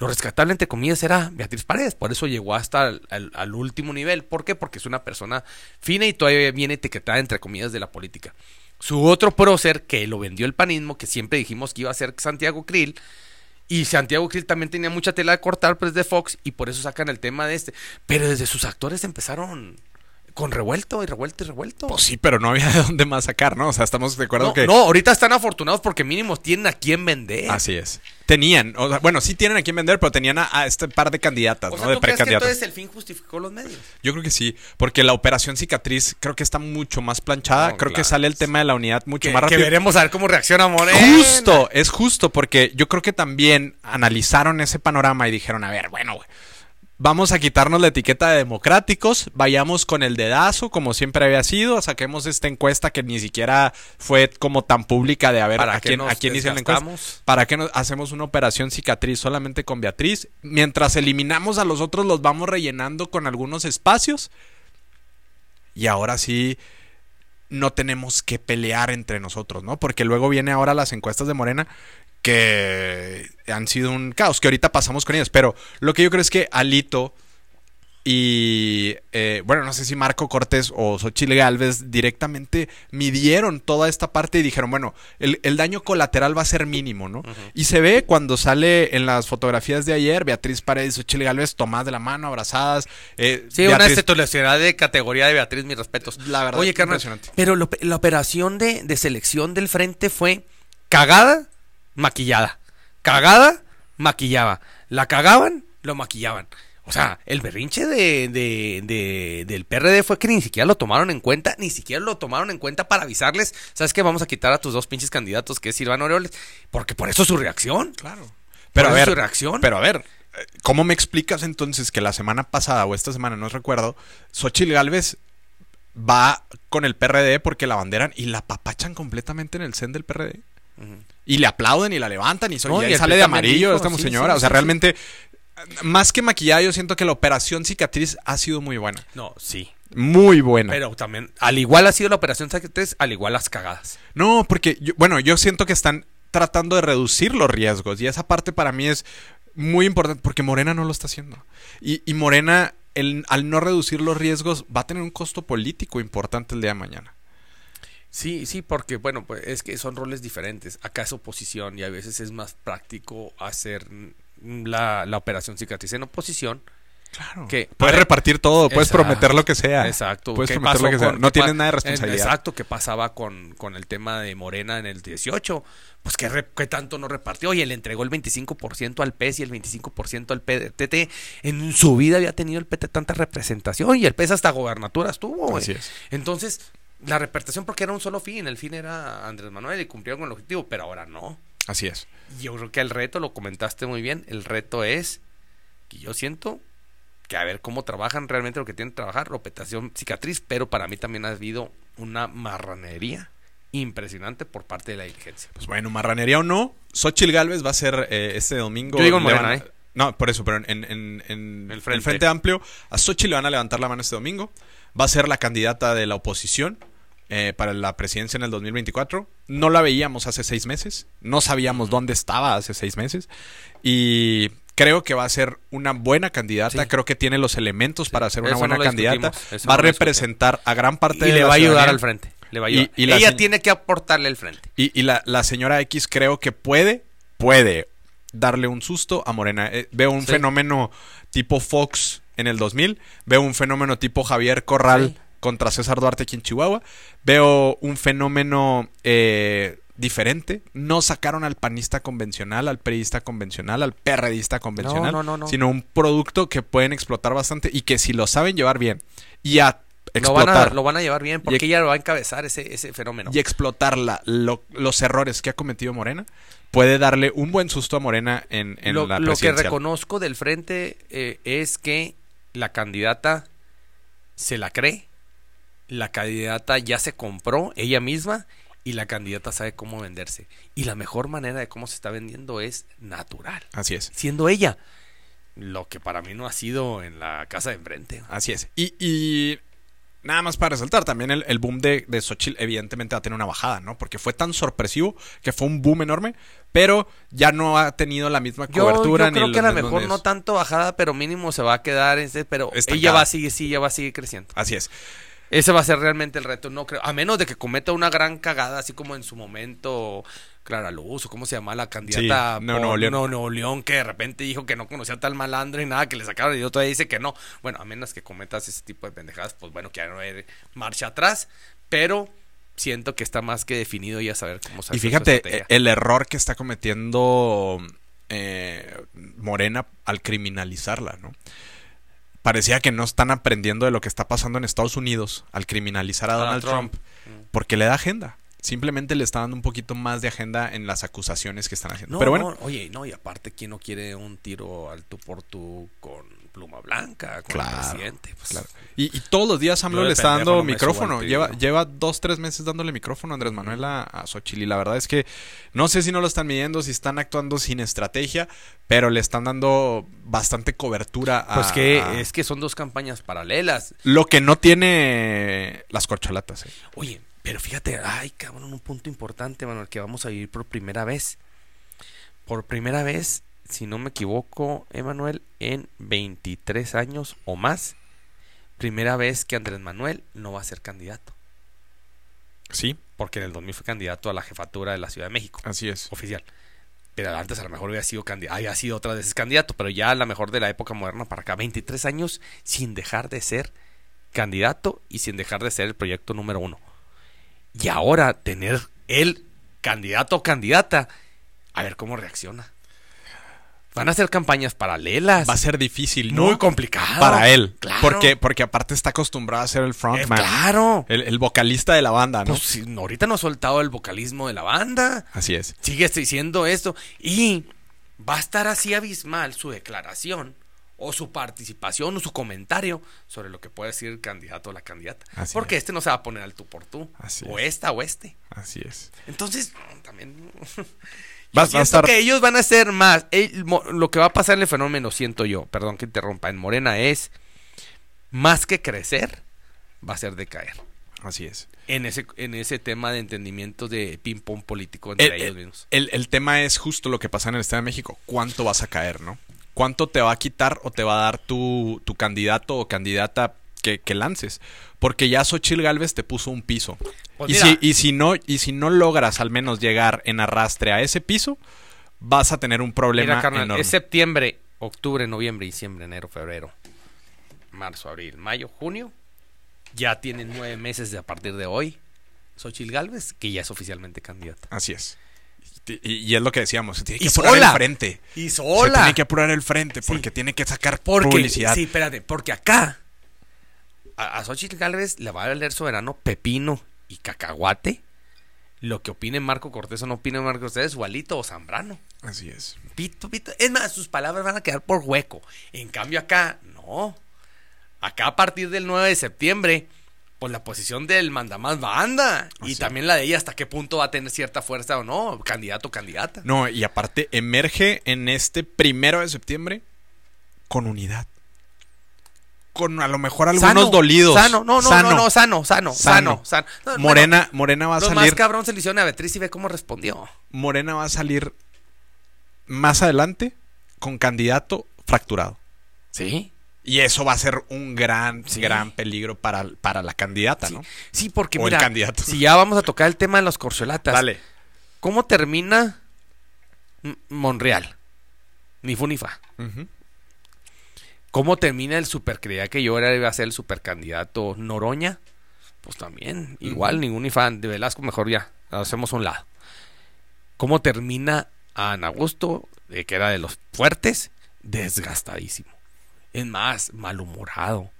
Lo rescatable, entre comillas, era Beatriz Paredes. Por eso llegó hasta el, último nivel. ¿Por qué? Porque es una persona fina y todavía viene etiquetada, entre comillas, de la política. Su otro prócer, que lo vendió el panismo, que siempre dijimos que iba a ser Santiago Krill. Y Santiago Krill también tenía mucha tela de cortar, pues de Fox, y por eso sacan el tema de este. Pero desde sus actores empezaron con revuelto y revuelto y revuelto. Pues sí, pero no había *laughs* de dónde más sacar, ¿no? O sea, estamos de acuerdo que. No, ahorita están afortunados porque mínimo tienen a quién vender. Así es. Tenían, o sea, bueno, sí tienen a quién vender, pero tenían a, este par de candidatas, o ¿no? Sea, de ¿tú crees que entonces el fin justificó los medios? Yo creo que sí, porque la operación cicatriz creo que está mucho más planchada. creo que sale el tema de la unidad mucho más rápido. Que veremos a ver cómo reacciona Morena. Justo, es justo, porque yo creo que también analizaron ese panorama y dijeron, a ver, bueno, güey Vamos a quitarnos la etiqueta de democráticos, vayamos con el dedazo, como siempre había sido, saquemos esta encuesta que ni siquiera fue como tan pública de a ver a quién, a quién hizo la encuesta. ¿Para qué no hacemos una operación cicatriz solamente con Beatriz? Mientras eliminamos a los otros, los vamos rellenando con algunos espacios. Y ahora sí, no tenemos que pelear entre nosotros, ¿no? Porque luego viene ahora las encuestas de Morena que han sido un caos, que ahorita pasamos con ellos. Pero lo que yo creo es que Alito y, eh, bueno, no sé si Marco Cortés o Xochitl Galvez directamente midieron toda esta parte y dijeron, bueno, el, daño colateral va a ser mínimo, ¿no? Y se ve cuando sale en las fotografías de ayer, Beatriz Paredes y Xochitl Galvez tomadas de la mano, abrazadas. Eh, sí, una institucionalidad de categoría de Beatriz, mis respetos. La verdad, Oye, carnal, pero la operación de, de selección del frente fue cagada maquillada. Cagada, maquillaba. La cagaban, lo maquillaban. O sea, el berrinche de, de, del PRD fue que ni siquiera lo tomaron en cuenta, ni siquiera lo tomaron en cuenta para avisarles, ¿sabes qué? Vamos a quitar a tus dos pinches candidatos, que es Silvano Aureoles, porque por eso su reacción. Claro. Pero a ver, su reacción. Pero a ver, ¿cómo me explicas entonces que la semana pasada o esta semana, no recuerdo, Xochitl Galvez va con el PRD porque la banderan y la papachan completamente en el CEN del PRD? Y le aplauden y la levantan y, sale de amarillo esta señora. o sea, realmente, más que maquillaje, yo siento que la operación cicatriz ha sido muy buena. No, sí. Muy buena. Pero también, al igual ha sido la operación cicatriz, al igual las cagadas. No, porque, bueno, yo siento que están tratando de reducir los riesgos y esa parte para mí es muy importante porque Morena no lo está haciendo. Y, y Morena, el, al no reducir los riesgos, va a tener un costo político importante el día de mañana. Sí, sí, porque bueno, pues es que son roles diferentes. Acá es oposición y a veces es más práctico hacer la, la operación cicatriz en oposición. Claro. Que, puedes repartir todo, puedes prometer lo que sea. Exacto. Puedes prometer lo que sea. No tienes nada de responsabilidad. Exacto, que pasaba con, con, el tema de Morena en el 18. Pues que, que tanto no repartió. Y él entregó el 25% al PES y el 25% al PTT. En su vida había tenido el PT tanta representación. Y el PES hasta gobernaturas tuvo. Así es. Entonces, la representación porque era un solo fin, el fin era Andrés Manuel y cumplieron con el objetivo, pero ahora no. Así es. Yo creo que el reto, lo comentaste muy bien, el reto es que yo siento que a ver cómo trabajan realmente lo que tienen que trabajar, operación cicatriz, pero para mí también ha habido una marranería impresionante por parte de la dirigencia. Pues bueno, marranería o no, Xochitl Galvez va a ser eh, este domingo. Yo digo Morena, ¿eh? No, por eso, pero en, el, frente. el, frente. Amplio, a Xochitl le van a levantar la mano este domingo. Va a ser la candidata de la oposición eh, para la presidencia en el 2024. No la veíamos hace seis meses, no sabíamos dónde estaba hace seis meses y creo que va a ser una buena candidata, creo que tiene los elementos para ser una buena candidata, va a representar a gran parte y le va a ayudar al frente. Le va a ayudar. Y, Ella tiene que aportarle al frente. Y, la, señora X creo que puede, puede darle un susto a Morena. Eh, veo un fenómeno tipo Fox en el 2000, veo un fenómeno tipo Javier Corral contra César Duarte aquí en Chihuahua. Veo un fenómeno eh, diferente. No sacaron al panista convencional, al periodista convencional, al perredista convencional, no, no, no. sino un producto que pueden explotar bastante y que si lo saben llevar bien y a Lo van, a, explotar lo van a llevar bien porque ella lo va a encabezar ese, ese fenómeno. y explotar la- lo- los errores que ha cometido Morena, puede darle un buen susto a Morena en, en lo, la lo que reconozco del frente eh, es que la candidata se la cree, la candidata ya se compró ella misma y la candidata sabe cómo venderse. Y la mejor manera de cómo se está vendiendo es natural, Así es. siendo ella. Lo que para mí no ha sido en la casa de enfrente. Así es. Y, y nada más para resaltar, también el, el boom de, de Xochitl evidentemente va a tener una bajada, ¿no? Porque fue tan sorpresivo que fue un boom enorme, pero ya no ha tenido la misma Yo, cobertura. yo ni creo que a lo mejor no tanto bajada, pero mínimo se va a quedar ese, pero Estancada. ella va a seguir, sí, ella va a seguir creciendo. Así es. Ese va a ser realmente el reto, no creo. A menos de que cometa una gran cagada, así como en su momento Clara Luz, o cómo se llama la candidata Sí, no, por Nuevo León. No, Nuevo León, que de repente dijo que no conocía tal malandro y nada, que le sacaron y todavía dice que no. Bueno, a menos que cometas ese tipo de pendejadas, pues bueno, que ya no hay marcha atrás, pero siento que está más que definido ya saber cómo se Y fíjate, el error que está cometiendo eh, Morena al criminalizarla, ¿no? Parecía que no están aprendiendo de lo que está pasando en Estados Unidos al criminalizar a Donald Donald Trump, porque le da agenda. Simplemente le está dando un poquito más de agenda en las acusaciones que están haciendo. No, Pero bueno, no, oye, no, y aparte, ¿quién no quiere un tiro al tú por tú con pluma blanca, con Claro, el presidente? Pues, Claro. Y, y todos los días AMLO le está dando micrófono. Lleva, lleva dos, tres meses dándole micrófono a Andrés Manuel a, a Xochitl. Y la verdad es que no sé si no lo están midiendo, si están actuando sin estrategia, pero le están dando bastante cobertura a. Pues que a- es que son dos campañas paralelas. Lo que no tiene las corcholatas. eh. Oye, pero fíjate, ay, cabrón, un punto importante, Manuel, que vamos a vivir por primera vez. Por primera vez, si no me equivoco, Emanuel, en 23 años o más, primera vez que Andrés Manuel no va a ser candidato. Sí, Porque en el 2000 fue candidato a la jefatura de la Ciudad de México, así es. oficial. Pero antes a lo mejor había sido candidato, había sido otras veces candidato, pero ya a lo mejor de la época moderna para acá, 23 años sin dejar de ser candidato y sin dejar de ser el proyecto número uno. Y ahora tener el candidato o candidata, a ver cómo reacciona. Van a hacer campañas paralelas. Va a ser difícil, ¿no? muy complicado. Para él. Claro. Porque, porque aparte está acostumbrado a ser el Eh, frontman. claro. El, el vocalista de la banda, ¿no? Pues si ahorita no ha soltado el vocalismo de la banda. Así es. sigue diciendo esto y va a estar así abismal su declaración o su participación o su comentario sobre lo que puede decir el candidato o la candidata. Así Porque es. este no se va a poner al tú por tú. Así o es. esta o este. Así es. Entonces, también... *laughs* *laughs* Va- va Yo a siento estar- que ellos van a ser más... lo que va a pasar en el fenómeno, siento yo, perdón que interrumpa, en Morena es más que crecer, va a ser decaer. Así es. En ese, en ese tema de entendimiento de ping-pong político entre El, ellos el- mismos. el- el tema es justo lo que pasa en el Estado de México. ¿Cuánto vas a caer, no? ¿Cuánto te va a quitar o te va a dar tu, tu candidato o candidata que, que lances? Porque ya Xochil Gálvez te puso un piso. Pues y, si, y, si no, y si no logras al menos llegar en arrastre a ese piso, vas a tener un problema Mira, carnal, enorme. es septiembre, octubre, noviembre, diciembre, enero, febrero, marzo, abril, mayo, junio. Ya tienen nueve meses de a partir de hoy. Xochil Gálvez, que ya es oficialmente candidata. Así es. Y, es lo que decíamos, se tiene que Y apurar sola. el frente. Y Se tiene que apurar el frente Sí. porque tiene que sacar Porque, publicidad. sí, espérate, porque acá a, a Xochitl Gálvez le va a valer soberano pepino y cacahuate. Lo que opine Marco Cortés o no opine Marco Cortés, Gualito o Zambrano. Así es. Pito, pito. Es más, sus palabras van a quedar por hueco. En cambio acá, no. Acá a partir del 9 de septiembre, pues la posición del mandamás banda. Y Así. también la de ella hasta qué punto va a tener cierta fuerza o no, candidato o candidata. No, y aparte emerge en este primero de septiembre con unidad. Con a lo mejor algunos Sano, dolidos. Sano, no, no, Sano. no, no, sano, sano, Sano. sano, sano. No, Morena, Morena va a bueno, lo más salir. cabrón se le hicieron a Beatriz y ve cómo respondió. Morena va a salir más adelante con candidato fracturado. ¿Sí? Y eso va a ser un gran, Sí. gran peligro para, para la candidata, Sí, ¿no? sí porque O el mira, candidato. si ya vamos a tocar el tema de los corcholatas, Dale. ¿cómo termina Monreal? Ni fu ni fa. Ujú. ¿Cómo termina el super? Creía que yo era iba a ser el supercandidato Noroña. Pues también, igual, ningún ni fan. De Velasco, mejor ya, lo hacemos a un lado. cómo termina a Ana Augusto, eh, que era de los fuertes, desgastadísimo. Es más, malhumorado.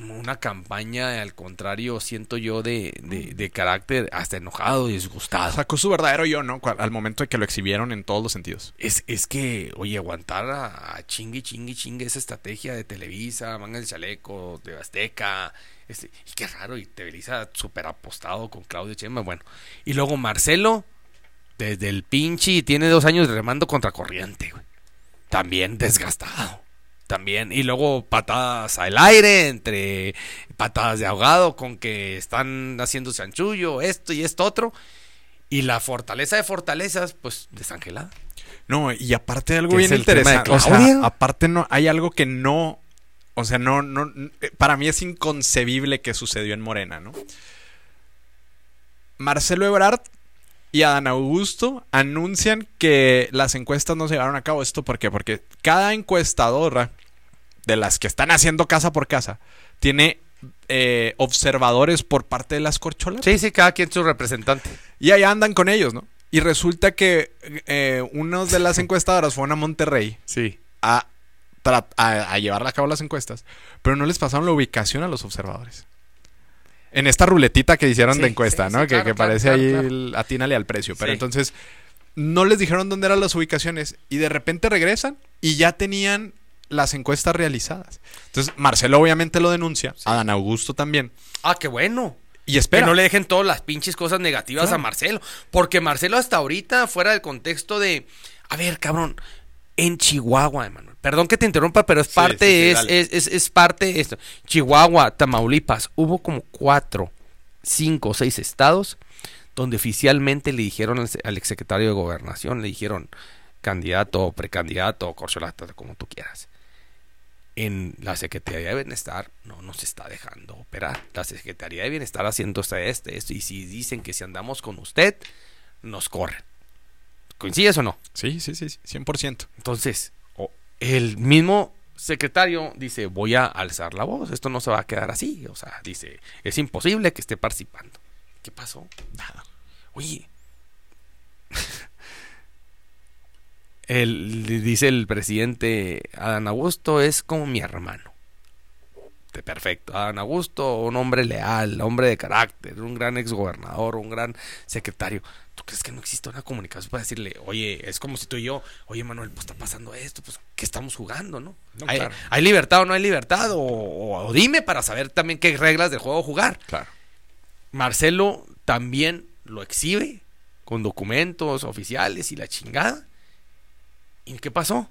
Una campaña, al contrario, siento yo, de, de, de carácter hasta enojado y disgustado. Sacó su verdadero yo, ¿no? Al momento de que lo exhibieron en todos los sentidos. Es, es que, oye, aguantar a, a chingue, chingue, chingue esa estrategia de Televisa, Manga del Chaleco, de Azteca. Este, y qué raro, y Televisa súper apostado con Claudio Chema. Bueno, y luego Marcelo, desde el pinche, tiene dos años remando contra corriente, güey. También desgastado. También. Y luego patadas al aire, entre patadas de ahogado, con que están haciendo chanchullo, esto y esto otro. Y la fortaleza de fortalezas, pues desangelada. No, y aparte de algo bien interesante. O sea, aparte no, hay algo que no. O sea, no, no. Para mí es inconcebible que sucedió en Morena, ¿no? Marcelo Ebrard y Adán Augusto anuncian que las encuestas no se llevaron a cabo. ¿Esto por qué? Porque cada encuestadora de las que están haciendo casa por casa tiene eh, observadores por parte de las corcholas. Sí, sí, cada quien su representante. Y ahí andan con ellos, ¿no? Y resulta que eh, unos de las encuestadoras fueron a Monterrey Sí. a, a llevar a cabo las encuestas, pero no les pasaron la ubicación a los observadores. En esta ruletita que hicieron Sí, de encuesta, sí, ¿no? sí, que, claro, que claro, parece claro, ahí atínale al precio. Pero entonces no les dijeron dónde eran las ubicaciones y de repente regresan y ya tenían las encuestas realizadas. Entonces Marcelo obviamente lo denuncia, Adán Augusto también. Ah, qué bueno. Y espera. Que no le dejen todas las pinches cosas negativas a Marcelo. Porque Marcelo hasta ahorita, fuera del contexto de. A ver, cabrón. En Chihuahua, Emanuel. Perdón que te interrumpa, pero es parte, sí, sí, es, es, es, es parte de esto. Chihuahua, Tamaulipas, hubo como cuatro, cinco o seis estados donde oficialmente le dijeron al, se- al exsecretario de gobernación, le dijeron candidato, precandidato, corcholata, como tú quieras. En la Secretaría de Bienestar no nos está dejando operar. La Secretaría de Bienestar haciendo este, este, esto. Y si dicen que si andamos con usted, nos corren. ¿Coincides o no? Sí, sí, sí, sí, 100%. Entonces, el mismo secretario dice, voy a alzar la voz, esto no se va a quedar así. O sea, dice, es imposible que esté participando. ¿Qué pasó? Nada. Oye. *laughs* El, dice el presidente, Adán Augusto es como mi hermano. Perfecto. Adán Augusto, un hombre leal, hombre de carácter, un gran exgobernador, un gran secretario. ¿Tú crees que no existe una comunicación para decirle, oye, es como si tú y yo, oye Manuel, pues está pasando esto, pues ¿qué estamos jugando, no? No, ¿Hay, claro. hay libertad o no hay libertad? O, o- o dime para saber también qué reglas del juego jugar. Claro. Marcelo también lo exhibe con documentos oficiales y la chingada. ¿Y qué pasó?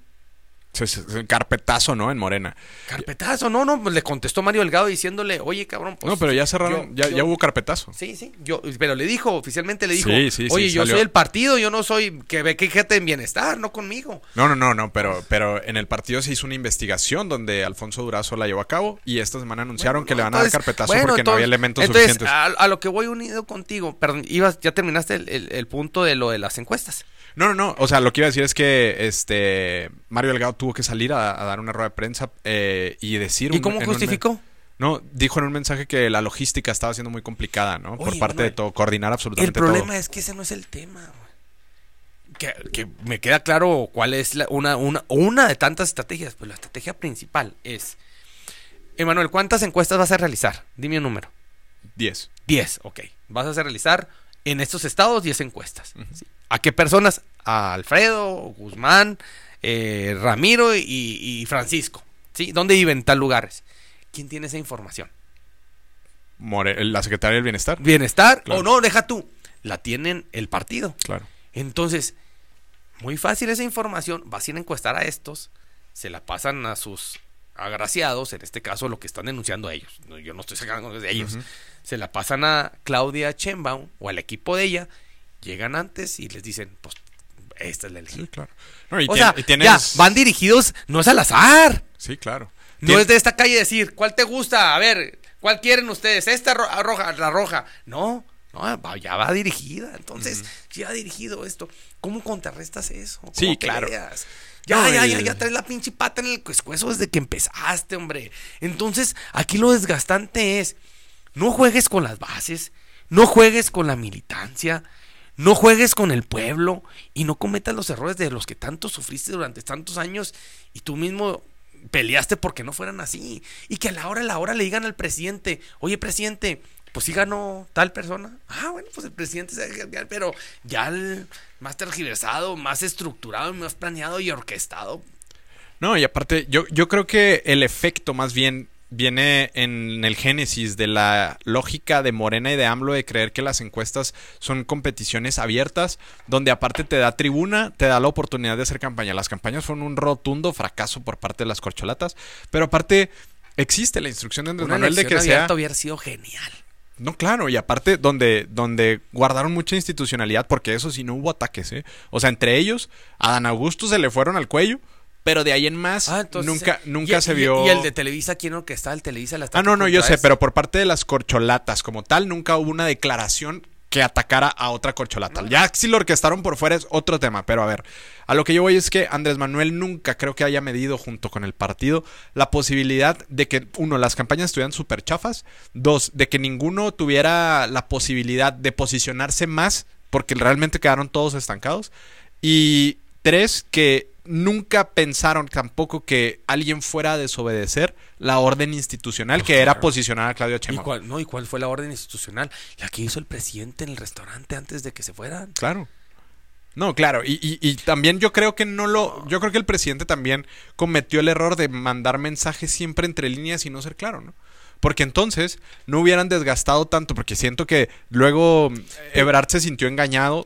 Carpetazo, ¿no? En Morena. Carpetazo, no, no, pues le contestó Mario Delgado diciéndole, oye, cabrón, pues, no, pero ya cerraron, yo- ya, yo- ya hubo carpetazo. Sí, sí, yo, pero le dijo, oficialmente le dijo, Sí, sí, sí, oye, yo salió. soy el partido, yo no soy, que ve que gente en bienestar, no conmigo. No, no, no, no, pero, pero en el partido se hizo una investigación donde Alfonso Durazo la llevó a cabo y esta semana anunciaron que le van a dar carpetazo bueno, porque no había elementos entonces, suficientes. A, a lo que voy unido contigo, perdón, ibas, ya terminaste el, el- el punto de lo de las encuestas. No, no, no. O sea, lo que iba a decir es que este Mario Delgado tuvo que salir a, a dar una rueda de prensa eh, y decir. ¿Y un- cómo un- justificó? no, dijo en un mensaje que la logística estaba siendo muy complicada, ¿no? Por parte Manuel, de todo, coordinar El absolutamente problema todo. es que ese no es el tema. güey. Que, que me queda claro cuál es la- una, una, una de tantas estrategias. Pues la estrategia principal es... Emanuel, ¿cuántas encuestas vas a realizar? Dime un número. 10. 10, ok. Vas a realizar en estos estados 10 encuestas. ¿sí? ¿A qué personas? A Alfredo, Guzmán, eh, Ramiro y, y Francisco. ¿sí? ¿Dónde viven en tal lugares? ¿Quién tiene esa información? More- la secretaria del Bienestar. ¿Bienestar? Claro. O no, deja tú. La tienen el partido. Claro. Entonces, muy fácil esa información. Vas a ir a encuestar a estos, se la pasan a sus agraciados, en este caso lo que están denunciando a ellos. No, yo no estoy sacando de ellos. Se la pasan a Claudia Chenbaum o al equipo de ella. Llegan antes y les dicen, pues, esta es la elegida. Sí, claro. No, y O tien- sea, y tienes- ya, van dirigidos, no es al azar. Sí, claro. No Tien- es de esta calle decir, ¿cuál te gusta? A ver, ¿cuál quieren ustedes? ¿Esta ro- ah, roja, la roja? No, no, ya va dirigida. Entonces, ya va dirigido esto. ¿Cómo contrarrestas eso? ¿Cómo Sí, claro. Ya, No, ya, ya, ya traes la pinche pata en el pescuezo desde que empezaste, hombre. Entonces, aquí lo desgastante es, no juegues con las bases, no juegues con la militancia, No juegues con el pueblo y no cometas los errores de los que tanto sufriste durante tantos años y tú mismo peleaste porque no fueran así. Y que a la hora, a la hora le digan al presidente, oye presidente, pues sí ganó tal persona. Ah, bueno, pues el presidente se pero ya el más tergiversado, más estructurado, más planeado y orquestado. No, y aparte, yo, yo creo que el efecto más bien viene en el génesis de la lógica de Morena y de AMLO de creer que las encuestas son competiciones abiertas, donde aparte te da tribuna, te da la oportunidad de hacer campaña. Las campañas fueron un rotundo fracaso por parte de las corcholatas, pero aparte existe la instrucción de Andrés Manuel de que sea... hubiera sido genial. No, claro, y aparte donde, donde guardaron mucha institucionalidad, porque eso sí no hubo ataques, ¿eh? O sea, entre ellos, a Dan Augusto se le fueron al cuello, pero de ahí en más, ah, nunca, nunca se vio. ¿Y el de Televisa quién orquestaba el Televisa? Ah, no, no, yo sé, pero por parte de las corcholatas como tal, nunca hubo una declaración que atacara a otra corcholata. Ya si lo orquestaron por fuera es otro tema, pero a ver, a lo que yo voy es que Andrés Manuel nunca creo que haya medido junto con el partido la posibilidad de que, uno, las campañas estuvieran súper chafas, dos, de que ninguno tuviera la posibilidad de posicionarse más, porque realmente quedaron todos estancados, y tres, que nunca pensaron tampoco que alguien fuera a desobedecer la orden institucional que era posicionar a Claudio Chema. ¿Y cuál, no, ¿Y cuál fue la orden institucional? La que hizo el presidente en el restaurante antes de que se fueran. Claro. No, claro, y, y, también yo creo que no lo. Yo creo que el presidente también cometió el error de mandar mensajes siempre entre líneas y no ser claro, ¿no? Porque entonces no hubieran desgastado tanto, porque siento que luego Ebrard se sintió engañado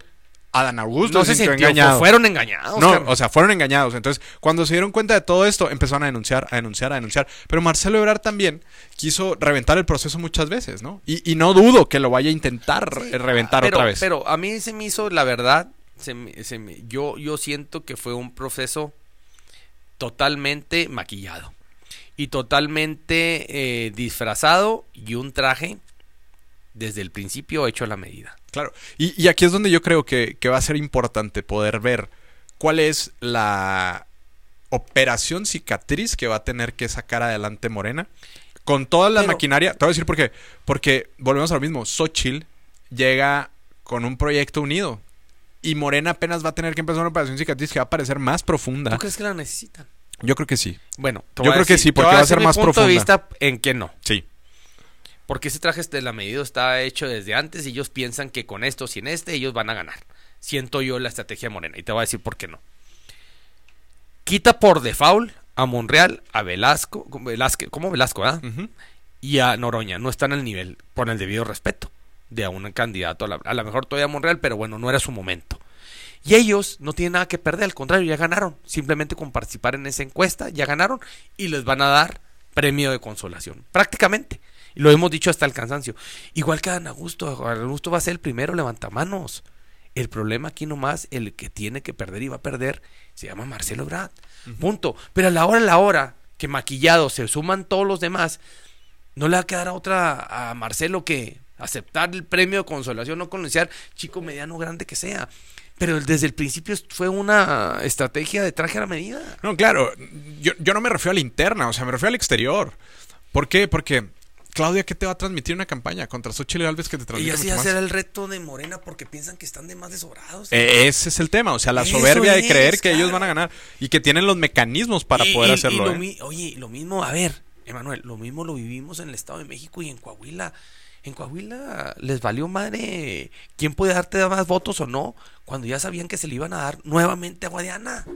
Adán Augusto no se, sintió, engañado. Fueron engañados. No, o sea, fueron engañados. Entonces, cuando se dieron cuenta de todo esto, empezaron a denunciar, a denunciar, a denunciar. Pero Marcelo Ebrard también quiso reventar el proceso muchas veces, ¿no? Y, no dudo que lo vaya a intentar reventar otra vez. Pero a mí se me hizo, la verdad, se yo, yo siento que fue un proceso totalmente maquillado y totalmente eh, disfrazado y un traje desde el principio hecho a la medida. Claro, y, aquí es donde yo creo que, va a ser importante poder ver cuál es la operación cicatriz que va a tener que sacar adelante Morena. Con toda la maquinaria, te voy a decir por qué. Porque volvemos a lo mismo, Xochitl llega con un proyecto unido. Y Morena apenas va a tener que empezar una operación cicatriz que va a parecer más profunda. ¿Tú crees que la necesitan? Yo creo que sí. Bueno, yo creo que sí, porque va a ser más profunda. punto de vista en que no. Sí. Porque ese traje de la medida está hecho desde antes y ellos piensan que con esto, sin este, ellos van a ganar. Siento yo la estrategia morena y te voy a decir por qué no. Quita por default a Monreal, a Velasco, Velázquez, ¿cómo Velasco, ah? Y a Noroña. No están al nivel, por el debido respeto, de a un candidato. A, lo mejor todavía Monreal, pero bueno, no era su momento. Y ellos no tienen nada que perder, al contrario, ya ganaron. Simplemente con participar en esa encuesta, ya ganaron y les van a dar premio de consolación. Prácticamente. Lo hemos dicho hasta el cansancio. Igual que Dan Augusto. Augusto va a ser el primero levantamanos. El problema aquí nomás, el que tiene que perder y va a perder, se llama Marcelo Brad. Punto. Pero a la hora, a la hora que maquillado se suman todos los demás, no le va a quedar a otra a Marcelo que aceptar el premio de consolación, no conocer chico, mediano, grande que sea. Pero desde el principio fue una estrategia de traje a la medida. No, claro, yo, yo no me refiero a la interna, o sea, me refiero al exterior. ¿Por qué? Porque Claudia, ¿qué te va a transmitir una campaña contra Xochitl Galvez que te transmite? Y así va el reto de Morena porque piensan que están de más desobrados. Eh, ese es el tema, o sea, la soberbia de creer que ellos van a ganar y que tienen los mecanismos para poder hacerlo. ¿eh? Oye, lo mismo, a ver, Emanuel, lo mismo lo vivimos en el Estado de México y en Coahuila. En Coahuila les valió madre quién puede darte más votos o no, cuando ya sabían que se le iban a dar nuevamente a Guadiana.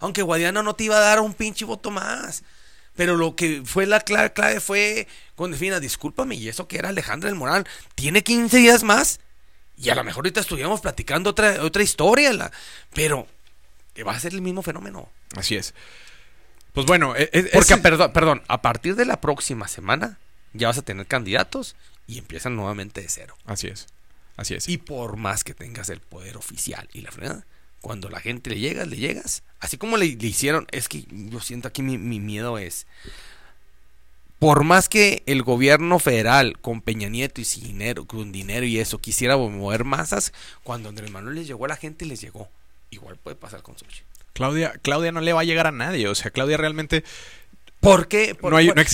Aunque Guadiana no te iba a dar un pinche voto más. Pero lo que fue la clave, clave fue con defina, discúlpame, y eso que era Alejandra del Moral, tiene 15 días más. Y a lo mejor ahorita estuviéramos platicando otra, otra historia, la, pero que va a ser el mismo fenómeno. Así es. Pues bueno, e, e, porque perdón, perdón, a partir de la próxima semana ya vas a tener candidatos y empiezan nuevamente de cero. Así es. Así es. Y por más que tengas el poder oficial y la frenada, cuando la gente le llegas, le llegas. Así como le, hicieron, es que yo siento aquí mi, miedo es, por más que el gobierno federal con Peña Nieto y sin dinero, con dinero y eso quisiera mover masas, cuando Andrés Manuel les llegó a la gente les llegó. Igual puede pasar con Sochi. Claudia, Claudia no le va a llegar a nadie, o sea, Claudia realmente ¿Por qué?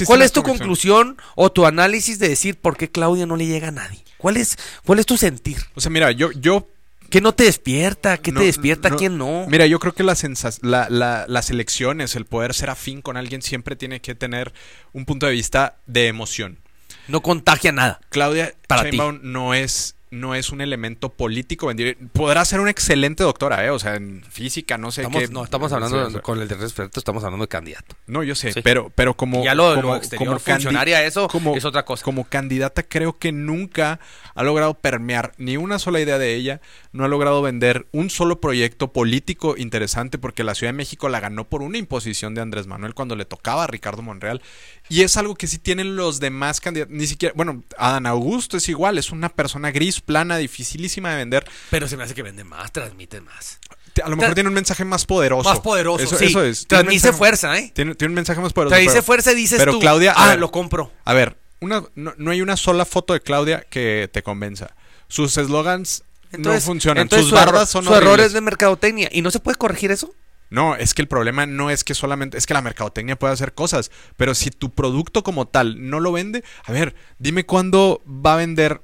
¿Cuál es tu conclusión o tu análisis de decir por qué Claudia no le llega a nadie? ¿Cuál es, cuál es tu sentir? O sea, mira, yo, yo ¿Qué no te despierta? ¿Qué No, te despierta? no. ¿Quién no? Mira, yo creo que la sensa- la- la- las elecciones, el poder ser afín con alguien siempre tiene que tener un punto de vista de emoción. No contagia nada. Claudia Para Sheinbaum no es no es un elemento político. Podrá ser una excelente doctora, ¿eh? O sea, en física, no sé Estamos, qué. no, estamos hablando, Sí, o sea, con el de respeto, estamos hablando de candidato. No, yo sé, Sí. pero, pero como. ya lo, como, lo exterior como funcionaria, eso como- es otra cosa. Como candidata, creo que nunca ha logrado permear ni una sola idea de ella. No ha logrado vender un solo proyecto político interesante, porque la Ciudad de México la ganó por una imposición de Andrés Manuel cuando le tocaba a Ricardo Monreal. Y es algo que sí tienen los demás candidatos. Ni siquiera. Bueno, Adán Augusto es igual, es una persona gris, plana, dificilísima de vender. Pero se me hace que vende más, transmite más. A lo mejor Tra- tiene un mensaje más poderoso. Más poderoso, Eso, sí. eso es. Tiene un Transmite mensaje- fuerza, ¿eh? Tiene, tiene un mensaje más poderoso. Dice pero- fuerza y dices pero tú, Claudia, ah, ver, lo compro. A ver, una, no, no hay una sola foto de Claudia que te convenza. Sus eslogans no funcionan. entonces Sus bardas son su error horribles. es de mercadotecnia. ¿Y no se puede corregir eso? No, es que el problema no es que solamente es que la mercadotecnia puede hacer cosas, pero si tu producto como tal no lo vende, a ver, dime cuándo va a vender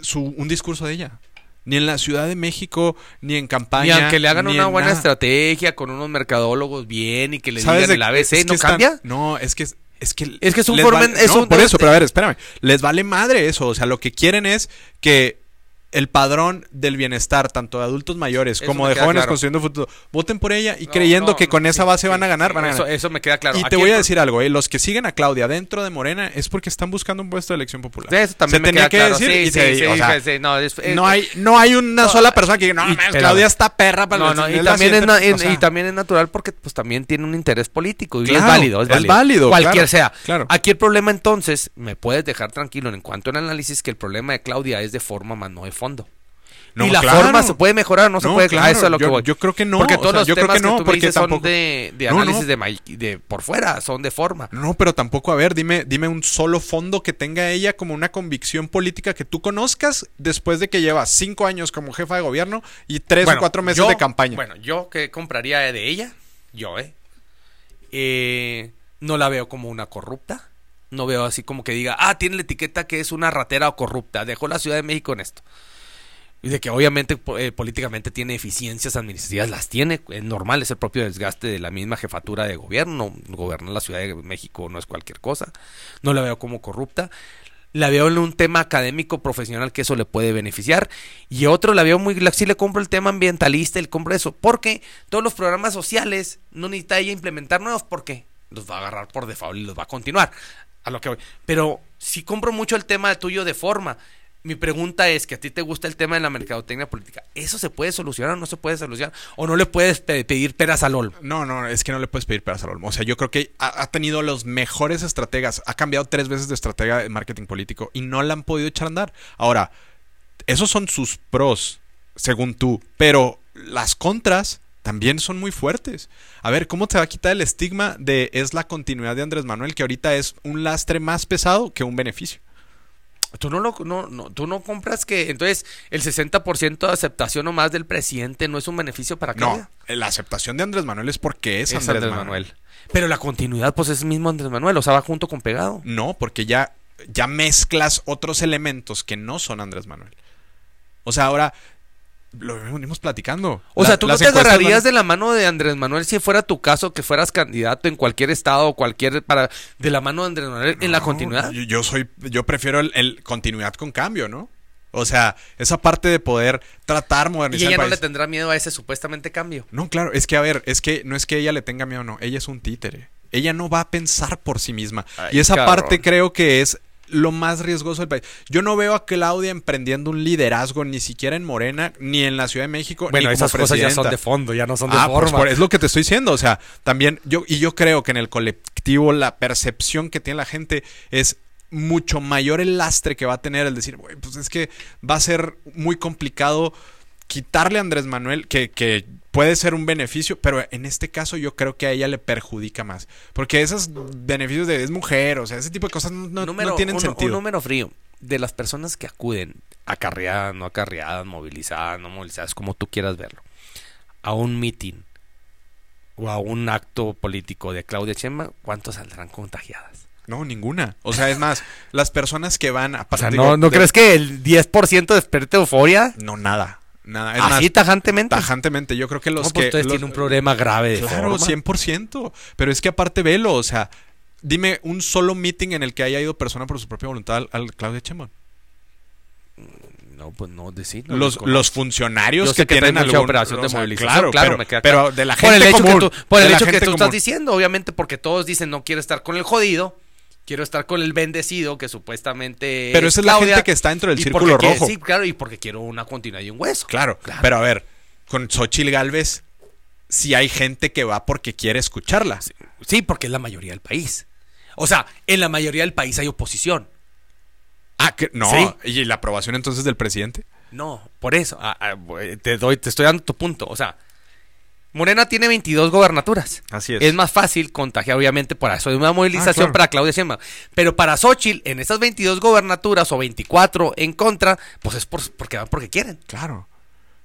su, un discurso de ella. Ni en la Ciudad de México, ni en campaña. aunque le hagan ni una en buena nada. estrategia con unos mercadólogos bien y que le ¿Sabes digan de- el ABC, es que ¿no están- cambia? No, es que es, es que Es que es un formen- vale- es no, un- por eso, pero a ver, espérame. Les vale madre eso, o sea, lo que quieren es que el padrón del bienestar, tanto de adultos mayores Eso como de jóvenes claro. construyendo futuro, voten por ella y No, creyendo no, que con esa base van a ganar, sí, van a eso, ganar. eso me queda claro. y te voy a decir algo, ¿eh? los que siguen a Claudia dentro de Morena es porque están buscando un puesto de elección popular. Eso también se me tenía queda que claro. decir no, hay no hay una sola persona que diga, no, y-. Claudia está perra para No, y también, es, na- y- o sea, y también es natural porque pues también tiene un interés político y Claro, es válido, es válido. válido, Cualquier sea. Aquí el problema entonces, me puedes dejar tranquilo en cuanto al análisis que el problema de Claudia es de forma más no de fondo. No, y la claro. forma se puede mejorar o no, se puede claro, a eso es lo que yo- voy. yo creo que no, Porque o todos sea, los yo temas que que, no, tú me porque son de, de no. análisis De, por fuera, son de forma. No, pero tampoco, a ver, dime, dime un solo fondo que tenga ella como una convicción política que tú conozcas después de que lleva cinco años como jefa de gobierno y tres Bueno, o cuatro meses yo- de campaña. Bueno, yo que compraría de ella, yo, ¿eh? Eh, No la veo como una corrupta. No veo así como que diga, ah, tiene la etiqueta que es una ratera o corrupta. Dejó la Ciudad de México en esto. Y de que obviamente eh, políticamente tiene eficiencias administrativas, las tiene, es normal, es el propio desgaste de la misma jefatura de gobierno. Gobernar la Ciudad de México no es cualquier cosa. No la veo como corrupta. La veo en un tema académico profesional que eso le puede beneficiar. Y otro la veo muy. Sí le compro el tema ambientalista, el compro eso. Porque todos los programas sociales no necesita ella implementar nuevos. porque Los va a agarrar por default y los va a continuar. A lo que voy. Pero si compro mucho el tema tuyo de forma. Mi pregunta es que a ti te gusta el tema de la mercadotecnia política. ¿Eso se puede solucionar o no se puede solucionar? ¿O no le puedes pe- pedir peras al olmo? No, no, es que no le puedes pedir peras al olmo. O sea, yo creo que ha, ha tenido los mejores estrategas. Ha cambiado tres veces de estratega de marketing político y no la han podido echar a andar. Ahora, esos son sus pros, según tú. Pero las contras también son muy fuertes. A ver, ¿cómo te va a quitar el estigma de es la continuidad de Andrés Manuel, que ahorita es un lastre más pesado que un beneficio? Tú no, lo, no, no, tú no compras que entonces el 60% de aceptación o más del presidente no es un beneficio para Claudia. No, la aceptación de Andrés Manuel es porque es, Es Andrés, Andrés Manuel. Manuel. Pero la continuidad, pues es mismo Andrés Manuel, o sea, va junto con pegado. No, porque ya, ya mezclas otros elementos que no son Andrés Manuel. O sea, ahora lo venimos platicando. O sea, tú no te agarrarías de la mano de Andrés Manuel si fuera tu caso que fueras candidato en cualquier estado o cualquier para de la mano de Andrés Manuel en la continuidad. Yo, yo soy, yo prefiero el, el continuidad con cambio, ¿no? O sea, esa parte de poder tratar Y modernizar ella el no le tendrá miedo a ese supuestamente cambio. No, claro, es que a ver, es que no es que ella le tenga miedo, no, ella es un títere. Ella no va a pensar por sí misma. Ay, y esa cabrón. parte creo que es lo más riesgoso del país. Yo no veo a Claudia emprendiendo un liderazgo ni siquiera en Morena, ni en la Ciudad de México, Bueno, ni como esas cosas ya son de fondo, ya no son de Ah, forma. es lo que te estoy diciendo. O sea, también yo, y yo creo que en el colectivo la percepción que tiene la gente es mucho mayor el lastre que va a tener el decir, "Güey, pues es que va a ser muy complicado quitarle a Andrés Manuel, que, que puede ser un beneficio, pero en este caso yo creo que a ella le perjudica más. Porque esos beneficios de es mujer, o sea, ese tipo de cosas no, Número- no tienen un, sentido. un número frío. De las personas que acuden, acarreadas, no acarreadas, movilizadas, no movilizadas, como tú quieras verlo, a un mitin o a un acto político de Claudia Chemba, ¿cuántos saldrán contagiadas? No, ninguna. O sea, es más, las personas que van a O sea, partir ¿no, ¿no de- crees que el 10% despierte euforia? No, nada. Nada. Es Así más, tajantemente. tajantemente. Yo creo que los No, pues que. ustedes los- tienen un problema grave de Claro, forma. 100%. Pero es que aparte velo, o sea, dime un solo meeting en el que haya ido persona por su propia voluntad al, al Claudia. No, pues no decir. no los, los funcionarios Yo sé que, tienen algún- operación de movilización, Claro, claro, pero, me queda pero claro. de la por gente el hecho común. que tú, por el hecho que tú estás diciendo, obviamente, porque todos dicen no quiero estar con el jodido, quiero estar con el bendecido que supuestamente. Pero es esa es la Claudia, gente que está dentro del círculo quiere- rojo. sí, claro, y porque quiero una continuidad y un hueso. Claro, Claro. pero a ver, con Xochitl Galvez, si hay gente que va porque quiere escucharla. Sí, porque es la mayoría del país. O sea, en la mayoría del país hay oposición. Ah, que no. Sí. ¿Y la aprobación entonces del presidente? No, por eso. ah, ah, te doy, te estoy dando tu punto. O sea, Morena tiene 22 gobernaturas. Así es. Es más fácil contagiar, obviamente, por eso hay una movilización Ah, claro. para Claudia Sheinbaum. Pero para Xochitl, en esas 22 gobernaturas o 24 en contra, pues es por, porque van porque quieren. Claro.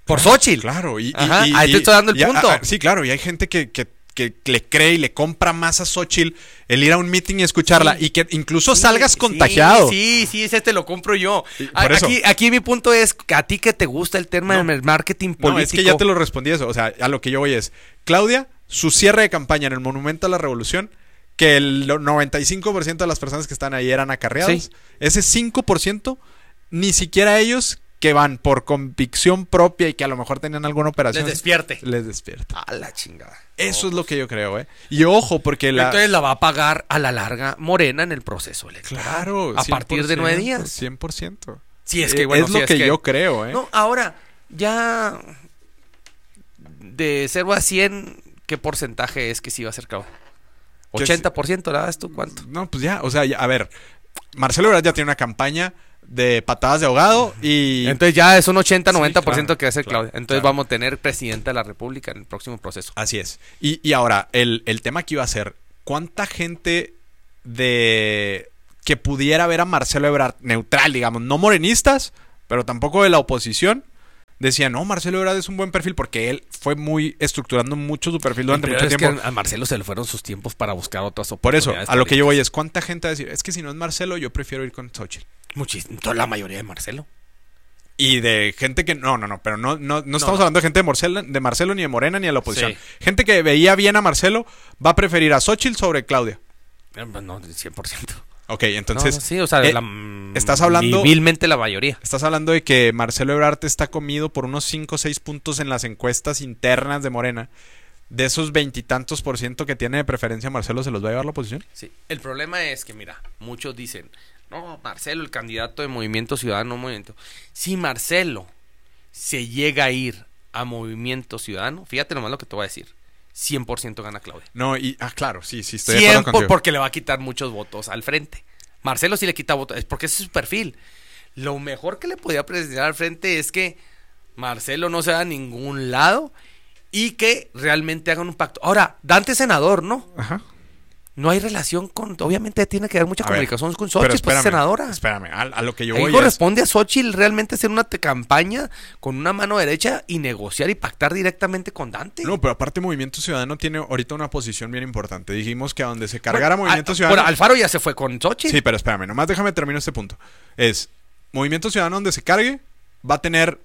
Por Xochitl. Claro, y, y- Ajá, y- ahí te estoy dando el y a- punto. a- sí, claro, y hay gente que, que- que le cree y le compra más a Xochitl el ir a un meeting y escucharla Sí. y que incluso Sí, salgas contagiado. Sí, sí, ese te lo compro yo. A-. Aquí, aquí mi punto es que a ti que te gusta el tema No. del marketing político. No, es que ya te lo respondí eso. O sea, a lo que yo voy es, Claudia, su cierre de campaña en el Monumento a la Revolución, que el 95% de las personas que están ahí eran acarreados, Sí. ese 5%, ni siquiera ellos que van por convicción propia y que a lo mejor tenían alguna operación, Les despierte. les despierta. A la chingada. Eso es lo que yo creo, ¿eh? Y ojo, porque la... Entonces la va a pagar a la larga Morena en el proceso electoral. Claro, A partir de nueve 100%, días. 100%. Sí, es que, Eh, bueno, es lo que, yo creo, ¿eh? No, ahora, ya de 0 a 100, ¿qué porcentaje es que sí va a ser cabo? Que 80%, ¿la das tú cuánto? No, pues ya, o sea, ya- a ver, Marcelo Ebrard ya tiene una campaña de patadas de ahogado y... Entonces ya es un 80-90% Sí, claro, que va a ser Claudia. Entonces claro. vamos a tener presidenta de la República en el próximo proceso. Así es. Y, y ahora, el, el tema aquí va a ser, ¿cuánta gente de... que pudiera ver a Marcelo Ebrard neutral, digamos, no morenistas, pero tampoco de la oposición? Decía, no, Marcelo Ebrard es un buen perfil porque él fue muy estructurando mucho su perfil durante mucho es tiempo. que a Marcelo se le fueron sus tiempos para buscar otras Por eso, oportunidades a lo que yo voy es, ¿cuánta gente va a decir? Es que si no es Marcelo, yo prefiero ir con Xochitl. Muchísimo. La mayoría de Marcelo. Y de gente que. No, no, no, pero no, no, no estamos hablando de gente de Marcelo, de Marcelo, ni de Morena, ni de la oposición. Sí. Gente que veía bien a Marcelo va a preferir a Xochitl sobre Claudia. Eh, pues No, 100%. Ok, entonces. No, sí, o sea, eh, la, mm, estás hablando- Vilmente la mayoría. Estás hablando de que Marcelo Ebrard está comido por unos 5 o 6 puntos en las encuestas internas de Morena. De esos veintitantos por ciento que tiene de preferencia Marcelo, ¿se los va a llevar la oposición? Sí. El problema es que, mira, muchos dicen, no, Marcelo, el candidato de Movimiento Ciudadano, Movimiento. Si Marcelo se llega a ir a Movimiento Ciudadano, fíjate nomás lo que te voy a decir. 100% gana Claudia. No, y. Ah, claro, sí, sí, estoy de acuerdo 100 contigo. porque le va a quitar muchos votos al frente. Marcelo sí le quita votos, es porque ese es su perfil. Lo mejor que le podía presentar al frente es que Marcelo no se a ningún lado y que realmente hagan un pacto. Ahora, Dante senador, ¿no? Ajá. No hay relación con. Obviamente tiene que haber mucha A ver, comunicación con Xochitl, pues es espérame, senadora. Espérame, a, a lo que yo Ahí voy es. corresponde a Xochitl realmente hacer una campaña con una mano derecha y negociar y pactar directamente con Dante. No, pero aparte Movimiento Ciudadano tiene ahorita una posición bien importante. Dijimos que a donde se cargara Bueno, Movimiento Ciudadano... bueno, Alfaro ya se fue con Xochitl. Sí, pero espérame, nomás déjame terminar este punto. Es, Movimiento Ciudadano donde se cargue va a tener...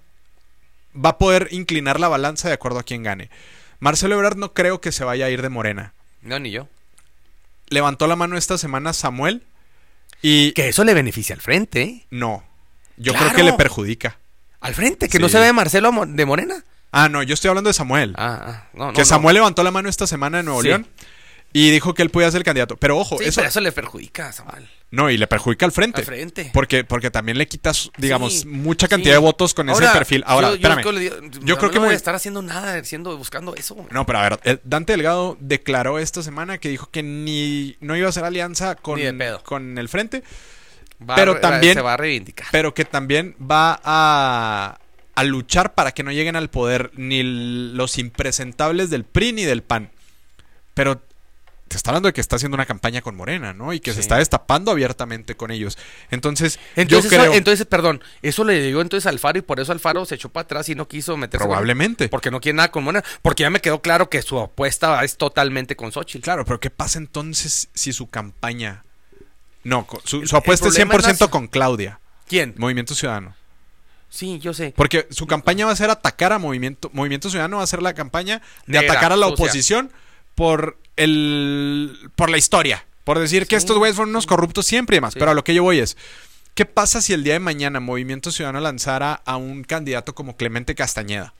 Va a poder inclinar la balanza de acuerdo a quien gane. Marcelo Ebrard no creo que se vaya a ir de Morena. No, ni yo. Levantó la mano esta semana Samuel y... Que eso le beneficia al frente, ¿eh? No, yo Claro. creo que le perjudica. Al frente, que no se ve Marcelo de Morena. Ah, no, yo estoy hablando de Samuel. Ah, ah, no, no. que no. Samuel levantó la mano esta semana en Nuevo Sí. León y dijo que él podía ser candidato. Pero ojo, Sí, eso, pero eso le perjudica a Samuel. No, y le perjudica al frente. Al frente. Porque, porque también le quitas, digamos, Sí, mucha cantidad sí. de votos con ese perfil. Ahora, yo, espérame. Yo creo que no voy a estar haciendo nada, haciendo, buscando eso. güey. No, pero a ver, Dante Delgado declaró esta semana que dijo que ni no iba a hacer alianza con, con el frente, Va pero a también- se va a reivindicar. pero que también va a, a luchar para que no lleguen al poder ni los impresentables del PRI ni del PAN. Pero te está hablando de que está haciendo una campaña con Morena, ¿no? Y que se está destapando abiertamente con ellos. Entonces, Entonces, yo creo... entonces, perdón, eso le dio entonces a Alfaro y por eso Alfaro se echó para atrás y no quiso meterse con- Probablemente. Porque no quiere nada con Morena. Porque ya me quedó claro que su apuesta es totalmente con Xochitl. Claro, pero ¿qué pasa entonces si su campaña... No, su, apuesta es problema es 100% la- con Claudia, ¿Quién? Movimiento Ciudadano. Sí, yo sé. Porque su campaña va a ser atacar a Movimiento, Movimiento Ciudadano, va a ser la campaña de Negra, atacar a la oposición por el por la historia. Por decir que estos güeyes fueron unos corruptos siempre y demás. Sí. Pero a lo que yo voy es, ¿qué pasa si el día de mañana Movimiento Ciudadano lanzara a un candidato como Clemente Castañeda?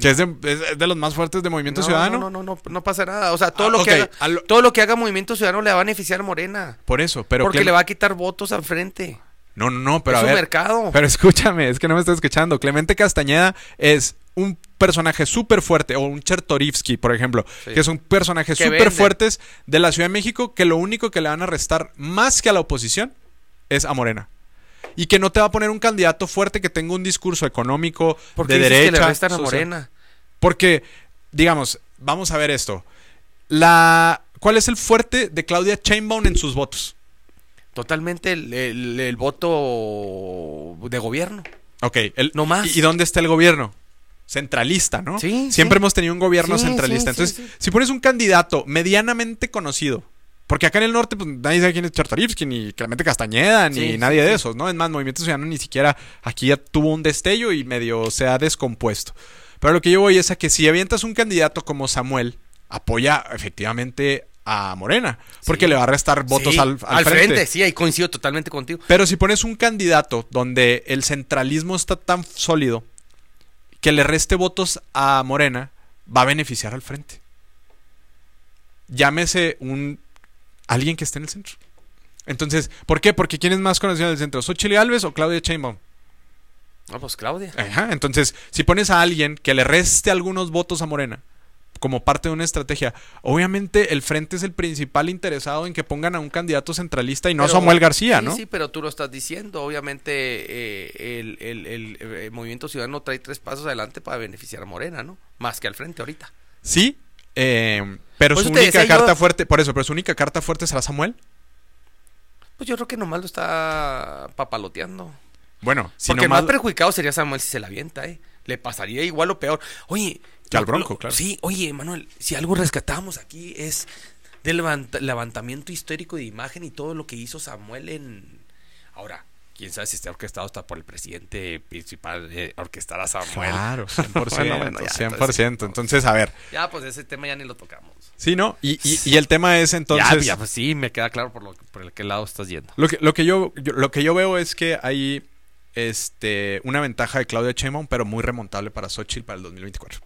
Que es de, es de los más fuertes de Movimiento no, Ciudadano. No, no, no, no, no pasa nada. O sea, todo, Ah, lo, que haga, lo- todo lo que haga Movimiento Ciudadano le va a beneficiar a Morena. Por eso, pero porque Clem- le va a quitar votos al frente. No, no, no, pero es a ver. mercado. Pero *laughs* escúchame, es que no me estás escuchando. Clemente Castañeda es un personaje súper fuerte, o un Chertorivsky, por ejemplo, Sí. que son personajes súper fuertes de la Ciudad de México que lo único que le van a restar más que a la oposición es a Morena. Y que no te va a poner un candidato fuerte que tenga un discurso económico Porque de dices derecha. que le restan a. Morena. Porque, digamos, vamos a ver esto. La, ¿Cuál es el fuerte de Claudia Sheinbaum en sus votos? Totalmente el, el- el voto de gobierno. Ok, el- No más. ¿Y, y dónde está el gobierno? Centralista, ¿no? Sí, Siempre sí. hemos tenido un gobierno Sí, centralista. Entonces, si pones un candidato medianamente conocido, porque acá en el norte, pues nadie sabe quién es Chartorivsky, ni Clemente Castañeda, ni nadie de esos, ¿no? Es más, Movimiento Ciudadano ni siquiera aquí ya tuvo un destello y medio se ha descompuesto. Pero lo que yo voy es a que si avientas un candidato como Samuel, apoya efectivamente a Morena, porque Sí. le va a restar votos Sí, al, al frente. Sí, ahí coincido totalmente contigo. Pero si pones un candidato donde el centralismo está tan sólido que le reste votos a Morena, va a beneficiar al frente. Llámese un alguien que esté en el centro. Entonces, ¿por qué? Porque ¿quién es más conocido en el centro? ¿Xochitl Alves o Claudia Sheinbaum? No, pues Claudia. Ajá, entonces, si pones a alguien que le reste algunos votos a Morena como parte de una estrategia, obviamente el frente es el principal interesado en que pongan a un candidato centralista y no a Samuel García, sí, ¿no? Sí, pero tú lo estás diciendo. Obviamente eh, el, el- el, eh, Movimiento Ciudadano trae tres pasos adelante para beneficiar a Morena, ¿no? Más que al frente ahorita. Sí, eh, pero Por su única decía carta yo- fuerte, por eso, pero su única carta fuerte será Samuel. Pues yo creo que nomás lo está papaloteando. Bueno, si Porque no el más más perjudicado sería Samuel si se la avienta, ¿eh? Le pasaría igual o peor. Oye. Que al Bronco, claro. Sí, oye, Manuel, si algo rescatamos aquí es del levanta- levantamiento histórico de imagen y todo lo que hizo Samuel en... Ahora, quién sabe si está orquestado hasta por el presidente principal de orquestar a Samuel. Claro, 100%, *laughs* Bueno, bueno, ya, 100%. Entonces, a ver, Ya, pues ese tema ya ni lo tocamos. sí, ¿no? Y, y- y el tema es entonces... ya, ya, pues sí, me queda claro por, lo, por el que lado estás yendo. Lo que, lo que yo, yo- lo que yo veo es que hay este, una ventaja de Claudia Sheinbaum, pero muy remontable para Xochitl para el 2024.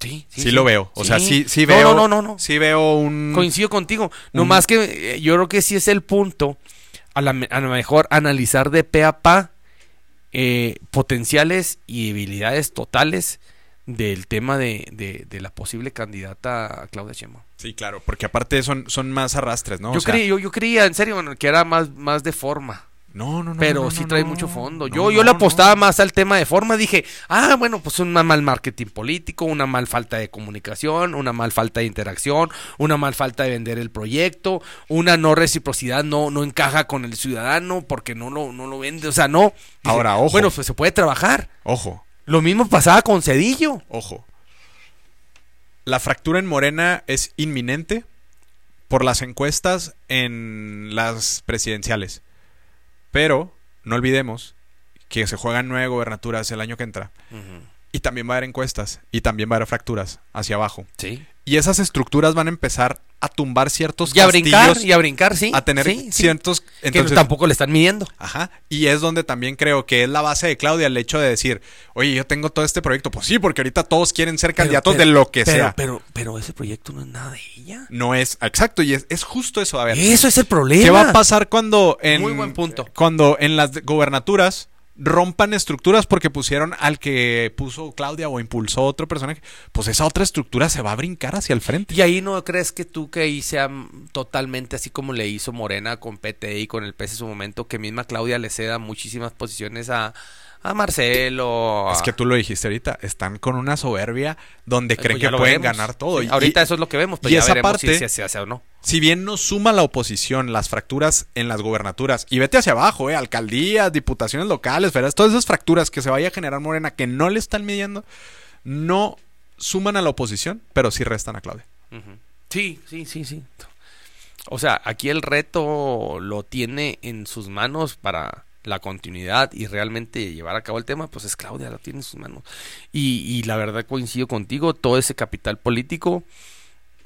Sí, Sí, lo veo. O sea, sí, sí veo... No, no, no, no. Sí veo un... Coincido contigo. No un- más que eh, yo creo que sí es el punto a, la, a lo mejor analizar de pe a pa eh, potenciales y debilidades totales del tema de, de- de la posible candidata a Claudia Sheinbaum. Sí, claro, porque aparte son, son más arrastres, ¿no? O yo, sea, creía, yo, yo creía, en serio, bueno, que era más, más de forma. No, no, no. pero no, sí trae mucho fondo. Yo, yo le apostaba más al tema de forma. Dije, ah, bueno, pues un mal marketing político, una mal falta de comunicación, una mal falta de interacción, una mal falta de vender el proyecto, una no reciprocidad, no, no encaja con el ciudadano porque no lo, no lo vende. O sea, no. Dije, Ahora, ojo. Bueno, pues se puede trabajar. Ojo, Lo mismo pasaba con Cedillo. ojo. La fractura en Morena es inminente por las encuestas en las presidenciales. Pero no olvidemos que se juegan nueve gobernaturas el año que entra. Y también va a haber encuestas. Y también va a haber fracturas hacia abajo. Sí. Y esas estructuras van a empezar a tumbar ciertos Y a brincar, y a brincar, sí. a tener sí, sí. ciertos... que Entonces, tampoco le están midiendo. Ajá. Y es donde también creo que es la base de Claudia el hecho de decir, oye, yo tengo todo este proyecto. Pues sí, porque ahorita todos quieren ser candidatos Pero- de lo que pero, sea. Pero, pero ese proyecto no es nada de ella. no es, exacto, y es, es justo eso. A ver, Eso es el problema. ¿qué va a pasar cuando en, Muy buen punto. cuando en las gobernaturas rompan estructuras porque pusieron al que puso Claudia o impulsó otro personaje? Pues esa otra estructura se va a brincar hacia el frente. Y ahí no crees que tú que ahí sea totalmente así como le hizo Morena con PT y con el PS en su momento, que misma Claudia le ceda muchísimas posiciones a, a Marcelo. Es que tú lo dijiste ahorita, están con una soberbia donde Pues creen ya que pueden ganar todo. Sí, Y- ahorita y- eso es lo que vemos, pero y ya esa veremos parte- si se hace o no. Si bien no suma la oposición las fracturas en las gobernaturas, y vete hacia abajo, eh, alcaldías, diputaciones locales, federales, todas esas fracturas que se vaya a generar Morena que no le están midiendo, no suman a la oposición, pero sí restan a Claudia. Sí, sí, sí, sí. O sea, aquí el reto lo tiene en sus manos para la continuidad y realmente llevar a cabo el tema, pues es Claudia, la tiene en sus manos. Y, y la verdad coincido contigo, todo ese capital político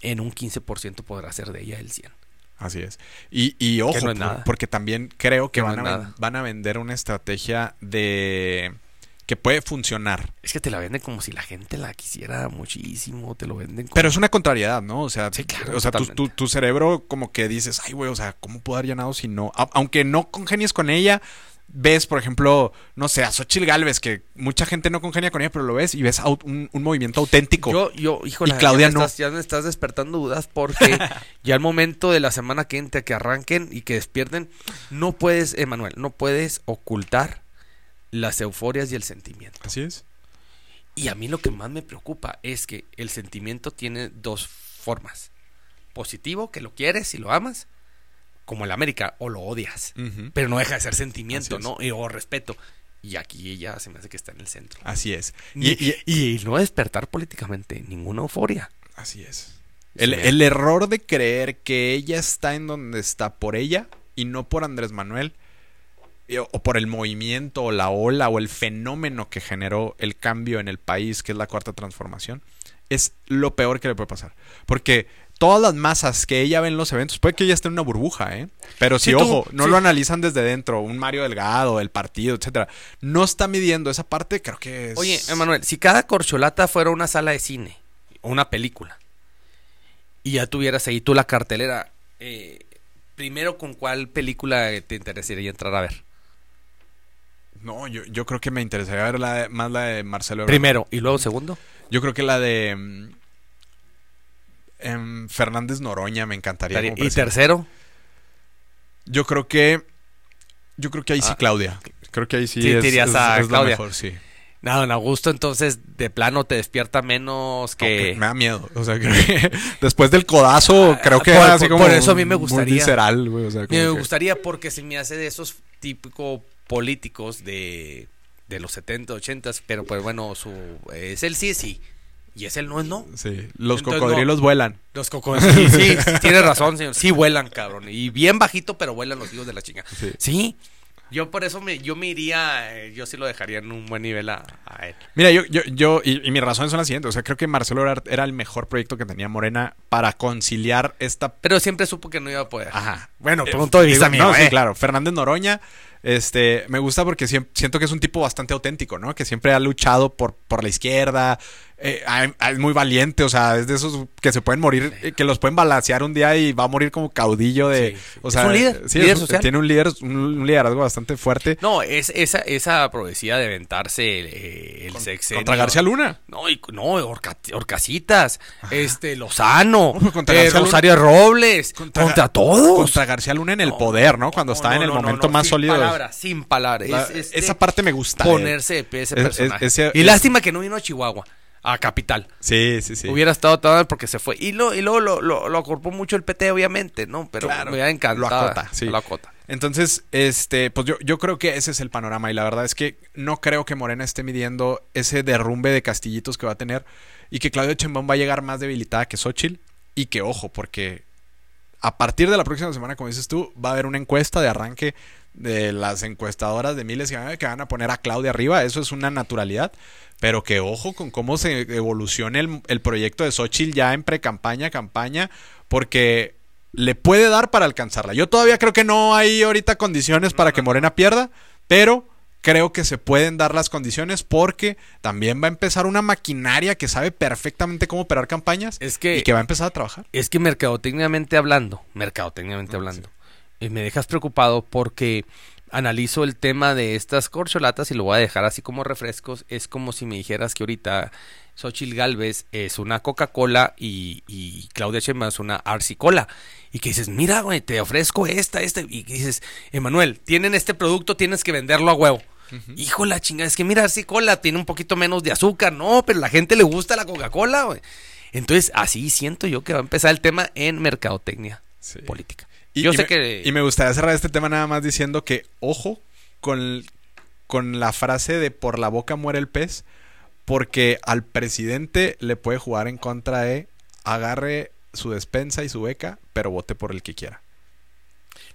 en un 15% podrá ser de ella el 100. Así es. Y, y ojo, no por- porque también creo que van, a, van a vender una estrategia de que puede funcionar. Es que te la venden como si la gente la quisiera muchísimo, te lo venden como... Pero es una contrariedad, ¿no? O sea, Sí, claro, o sea tu, tu- tu cerebro como que dices, ay, güey, o sea, ¿cómo puedo haber llenado si no? A- aunque no congenies con ella, ves, por ejemplo, no sé, a Xochitl Galvez, que mucha gente no congenia con ella, pero lo ves y ves un movimiento auténtico. Yo, yo, híjole, Y Claudia ya me no. Estás, ya me estás despertando dudas porque *laughs* ya al momento de la semana que entra que arranquen y que despierten, no puedes, Emanuel, no puedes ocultar las euforias y el sentimiento. Así es. Y a mí lo que más me preocupa es que el sentimiento tiene dos formas. Positivo, que lo quieres y lo amas, como el América, o lo odias. Pero no deja de ser sentimiento. ¿no? Y, o respeto. Y aquí ella se me hace que está en el centro. Así es. Y, Y, y- y no despertar políticamente ninguna euforia. así es. El, el error de creer que ella está en donde está por ella y no por Andrés Manuel o por el movimiento o la ola o el fenómeno que generó el cambio en el país, que es la cuarta transformación, es lo peor que le puede pasar. Porque todas las masas que ella ve en los eventos, puede que ella esté en una burbuja, ¿eh? Pero si, Sí, ojo, no sí. lo analizan desde dentro, un Mario Delgado, el partido, etcétera, no está midiendo esa parte, creo que es... Oye, Emanuel, si cada corcholata fuera una sala de cine, o una película, y ya tuvieras ahí tú la cartelera, eh, primero con cuál película te interesaría entrar a ver? No, yo, yo creo que me interesaría ver la de- más la de Marcelo. Primero, y luego segundo. Yo creo que la de em, Fernández Noroña me encantaría. como Y tercero, Yo creo que. Yo creo que ahí sí, Ah. Claudia. Creo que ahí sí, Sí, es, a es Claudia. mejor, sí. nada, don Augusto, entonces de plano te despierta menos No, que... me da miedo. O sea, *laughs* que después del codazo, creo que Ah, por- era así por- como. por eso a mí me gustaría. visceral, o sea, Me gustaría porque se me hace de esos típicos políticos de, de los 70, 80, pero pues bueno, su es el sí es sí y es el no es no. Sí, los Entonces, cocodrilos vuelan. Los cocodrilos, *laughs* sí, sí, *laughs* tienes razón, señor. Sí vuelan, cabrón. Y bien bajito, pero vuelan los hijos de la chinga. Sí. Sí. Yo por eso me, yo me iría, eh, yo sí lo dejaría en un buen nivel a, a él. Mira, yo, yo, yo, y, y mis razones son las siguientes. O sea, creo que Marcelo Ebrard era el mejor proyecto que tenía Morena para conciliar esta Pero siempre supo que no iba a poder. Ajá. Bueno, Eh, punto de vista digo, mío, No, sí, eh. claro. Fernández Noroña, este, me gusta porque siem- siento que es un tipo bastante auténtico, ¿no? Que siempre ha luchado por, por la izquierda. eh, es muy valiente, o sea, es de esos que se pueden morir, eh, que los pueden balancear un día y va a morir como caudillo de. Sí. O Es sea, un líder, sí, líder es social. tiene un líder, un, liderazgo bastante fuerte. No, es esa, esa profecía de aventarse el, eh, el sexenio. Contra García Luna. No, y, no, Orca- Orcasitas, este, Lozano, No, *laughs* contra eh. Rosario Robles, contra, todos. Contra García Luna en el No, poder, ¿no? Cuando estaba en el momento más sólido. Palabras, sin palabras. La- Es- este, esa parte me gusta. ponerse de pie ese Es- es- personaje. y es- lástima que no vino a Chihuahua, a Capital. Sí, sí, sí. Hubiera estado todo porque se fue. Y, lo, y luego lo, lo, lo acorpó mucho el PT, obviamente, ¿no? Pero Claro, me hubiera encantado. lo acota, sí. Lo acota. Entonces, este, pues yo, yo creo que ese es el panorama y la verdad es que no creo que Morena esté midiendo ese derrumbe de castillitos que va a tener y que Claudia Chembón va a llegar más debilitada que Xochitl y que ojo, porque a partir de la próxima semana, como dices tú, va a haber una encuesta de arranque de las encuestadoras de miles que van- que van a poner a Claudia arriba, eso es una naturalidad, pero que ojo con cómo se evolucione el, el proyecto de Xochitl ya en pre-campaña, campaña, porque le puede dar para alcanzarla. Yo todavía creo que no hay ahorita condiciones para que Morena pierda, pero creo que se pueden dar las condiciones porque también va a empezar una maquinaria que sabe perfectamente cómo operar campañas Es que- y que va a empezar a trabajar. Es que mercadotécnicamente hablando, mercadotécnicamente hablando, me dejas preocupado porque analizo el tema de estas corcholatas y lo voy a dejar así como refrescos. Es como si me dijeras que ahorita Xochitl Galvez es una Coca-Cola y, y Claudia Sheinbaum es una Arsi Cola. Y que dices, mira, güey, te ofrezco esta, esta. Y que dices, Emanuel, tienen este producto, tienes que venderlo a huevo. Hijo de la chingada, es que mira, Arsi Cola tiene un poquito menos de azúcar. No, pero la gente le gusta la Coca-Cola, güey. Entonces, así siento yo que va a empezar el tema en mercadotecnia Sí. política. Y, yo y sé me, que... y me gustaría cerrar este tema nada más diciendo que, ojo, con, con la frase de por la boca muere el pez, porque al presidente le puede jugar en contra de agarre su despensa y su beca, pero vote por el que quiera.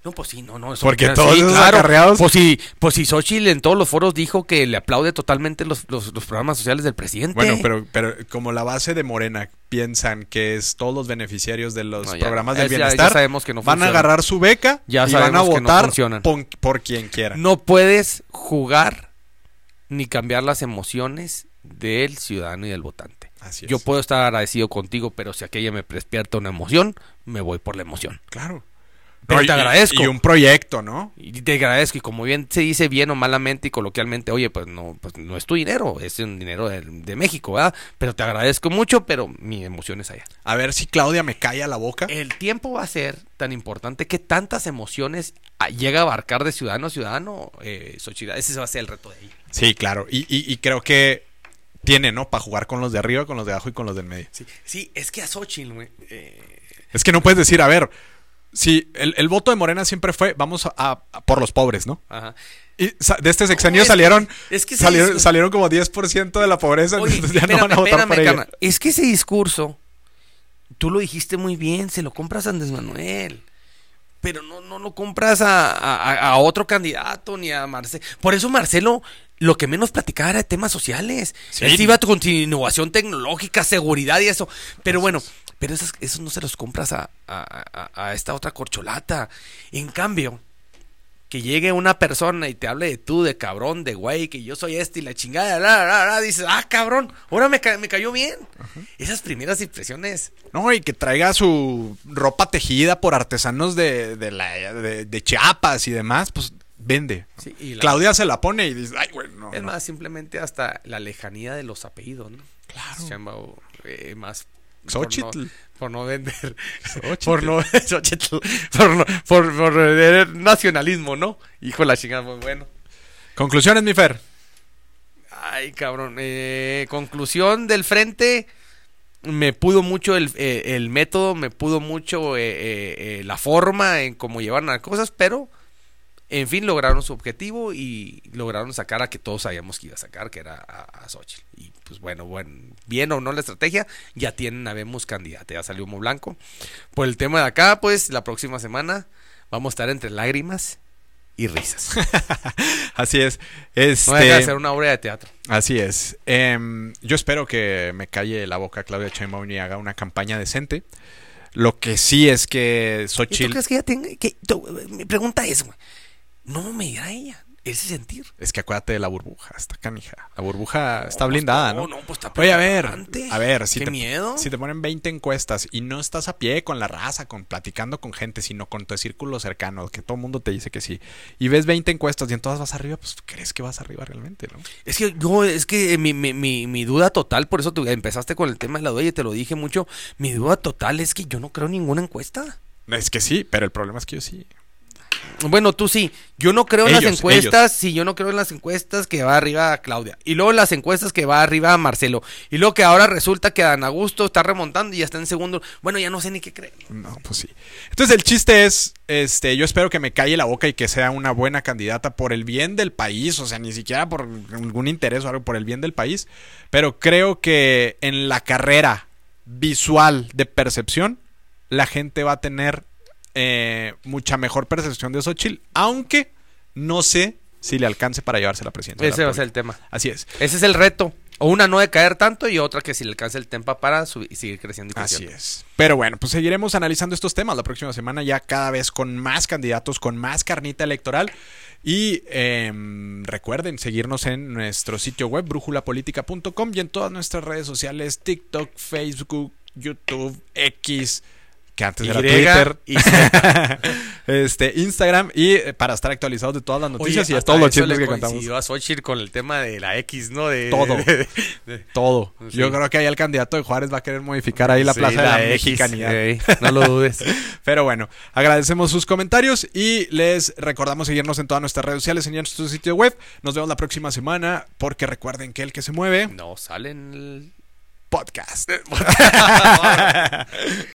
No, pues sí, no, no. Eso Porque sí, todos esos acarreados- Pues sí, pues sí, Xochitl en todos los foros dijo que le aplaude totalmente los, los, los programas sociales del presidente. Bueno, pero, pero como la base de Morena piensan que es todos los beneficiarios de los No, ya programas del Es- ya- ya bienestar, sabemos que no van a agarrar su beca Ya y van a no votar por quien quiera. No puedes jugar ni cambiar las emociones del ciudadano y del votante. Así es. Yo puedo estar agradecido contigo, pero si aquella me despierta una emoción, me voy por la emoción. Claro. Pero te agradezco. Y un proyecto, ¿no? Y te agradezco. Y como bien se dice bien o malamente y coloquialmente, oye, pues no, pues no es tu dinero, es un dinero de, de México, ¿verdad? Pero te agradezco mucho, pero mi emoción es allá. A ver si Claudia me calla la boca. El tiempo va a ser tan importante que tantas emociones llega a abarcar de ciudadano a ciudadano, eh, Xochitl. Ese va a ser el reto de ella. Sí, claro. Y, y- y creo que tiene, ¿no? Para jugar con los de arriba, con los de abajo y con los del medio. Sí, sí es que a Xochitl, güey, eh, Es que no puedes decir, a ver, si el, el voto de Morena siempre fue, vamos a, a- por los pobres, ¿no? ajá. Y de este sexenio es salieron, que- es que ese salieron, discurso- salieron como 10% de la pobreza, Oye, entonces ya no van a votar espérame, por carnal. Es que ese discurso, tú lo dijiste muy bien, se lo compras a Andrés Manuel. Pero no, no lo compras a, a- otro candidato ni a Marcelo. Por eso Marcelo lo que menos platicaba era de temas sociales. Sí. Él iba con innovación tecnológica, seguridad y eso. Pero bueno, pero esos, esos no se los compras a, a- a- a esta otra corcholata. En cambio, que llegue una persona y te hable de tú, de cabrón, de güey, que yo soy este y la chingada, la, la, la, dices, ah, cabrón, ahora me, ca- me cayó bien. Esas primeras impresiones. No, y que traiga su ropa tejida por artesanos de, de, la, de, de Chiapas y demás, pues vende. Sí, y la- Claudia se la pone y dice, ay, güey, no. Es no". más, simplemente hasta la lejanía de los apellidos, ¿no? Claro. Se llama eh, más. Xochitl. Por no, por no vender. Xochitl. Por no. *laughs* Xochitl, por, no- por, por vender nacionalismo, ¿no? Hijo de la chingada, muy bueno. Conclusiones, mi Fer. Ay, cabrón. eh, conclusión del frente. Me pudo mucho el, eh, el método, me pudo mucho eh, la forma en cómo llevaron las cosas, pero en fin lograron su objetivo y lograron sacar a que todos sabíamos que iba a sacar, que era a, a Xochitl. Y pues bueno, bueno, bien o no la estrategia, ya tienen, habemos candidata, ya salió humo blanco. Por el tema de acá, pues la próxima semana vamos a estar entre lágrimas y risas. *laughs* Así es. Este, No deja de ser una obra de teatro. Así es. Em, yo espero que me calle la boca Claudia Sheinbaum y haga una campaña decente. Lo que sí es que ¿Y tú Xochitl... crees que ella tenga.? Que, tú- mi pregunta es, güey. No me dirá ella ese sentir. Es que acuérdate de la burbuja, está canija. La burbuja está blindada, ¿no? No, pues está Oye, a ver, a ver, si Qué te, miedo. si te ponen 20 encuestas y no estás a pie con la raza, con platicando con gente, sino con tu círculo cercano, que todo el mundo te dice que sí, y ves 20 encuestas y en todas vas arriba, pues crees que vas arriba realmente, ¿no? Es que yo, es que mi, mi, mi, mi duda total, por eso tú empezaste con el tema de la duda y te lo dije mucho. Mi duda total es que yo no creo ninguna encuesta. Es que sí, pero el problema es que yo sí. Bueno, tú sí. Yo no creo en las encuestas. Sí, yo no creo en las encuestas que va arriba a Claudia. Y luego en las encuestas que va arriba a Marcelo. Y luego que ahora resulta que Dan Augusto está remontando y ya está en segundo. Bueno, ya no sé ni qué creer. No, pues sí. Entonces el chiste es, este, yo espero que me calle la boca y que sea una buena candidata por el bien del país, o sea, ni siquiera por algún interés o algo, por el bien del país. Pero creo que en la carrera visual de percepción, la gente va a tener eh, mucha mejor percepción de Xochitl, aunque no sé si le alcance para llevarse la presidencia. la Ese va a ser el tema. Así es. Ese es el reto. O una no de caer tanto y otra que si le alcanza el tempa para subir seguir creciendo y Así es. Pero bueno, pues seguiremos analizando estos temas la próxima semana ya cada vez con más candidatos, con más carnita electoral. Y em, recuerden seguirnos en nuestro sitio web brújulapolítica.com y en todas nuestras redes sociales, TikTok, Facebook, YouTube, X, que antes era Y Twitter, y *laughs* este, Instagram y eh, para estar actualizados de todas las noticias y de todos los chismes que contamos. a Xochitl con el tema de la X, ¿no? De, Todo. de- de- Todo. Sí. Yo creo que ahí el candidato de Juárez va a querer modificar ahí la Sí, plaza de la, X, mexicanidad. no lo dudes. *laughs* Pero bueno, agradecemos sus comentarios y les recordamos seguirnos en todas nuestras redes sociales en nuestro sitio web. Nos vemos la próxima semana porque recuerden que el que se mueve, No, salen el... podcast. *laughs*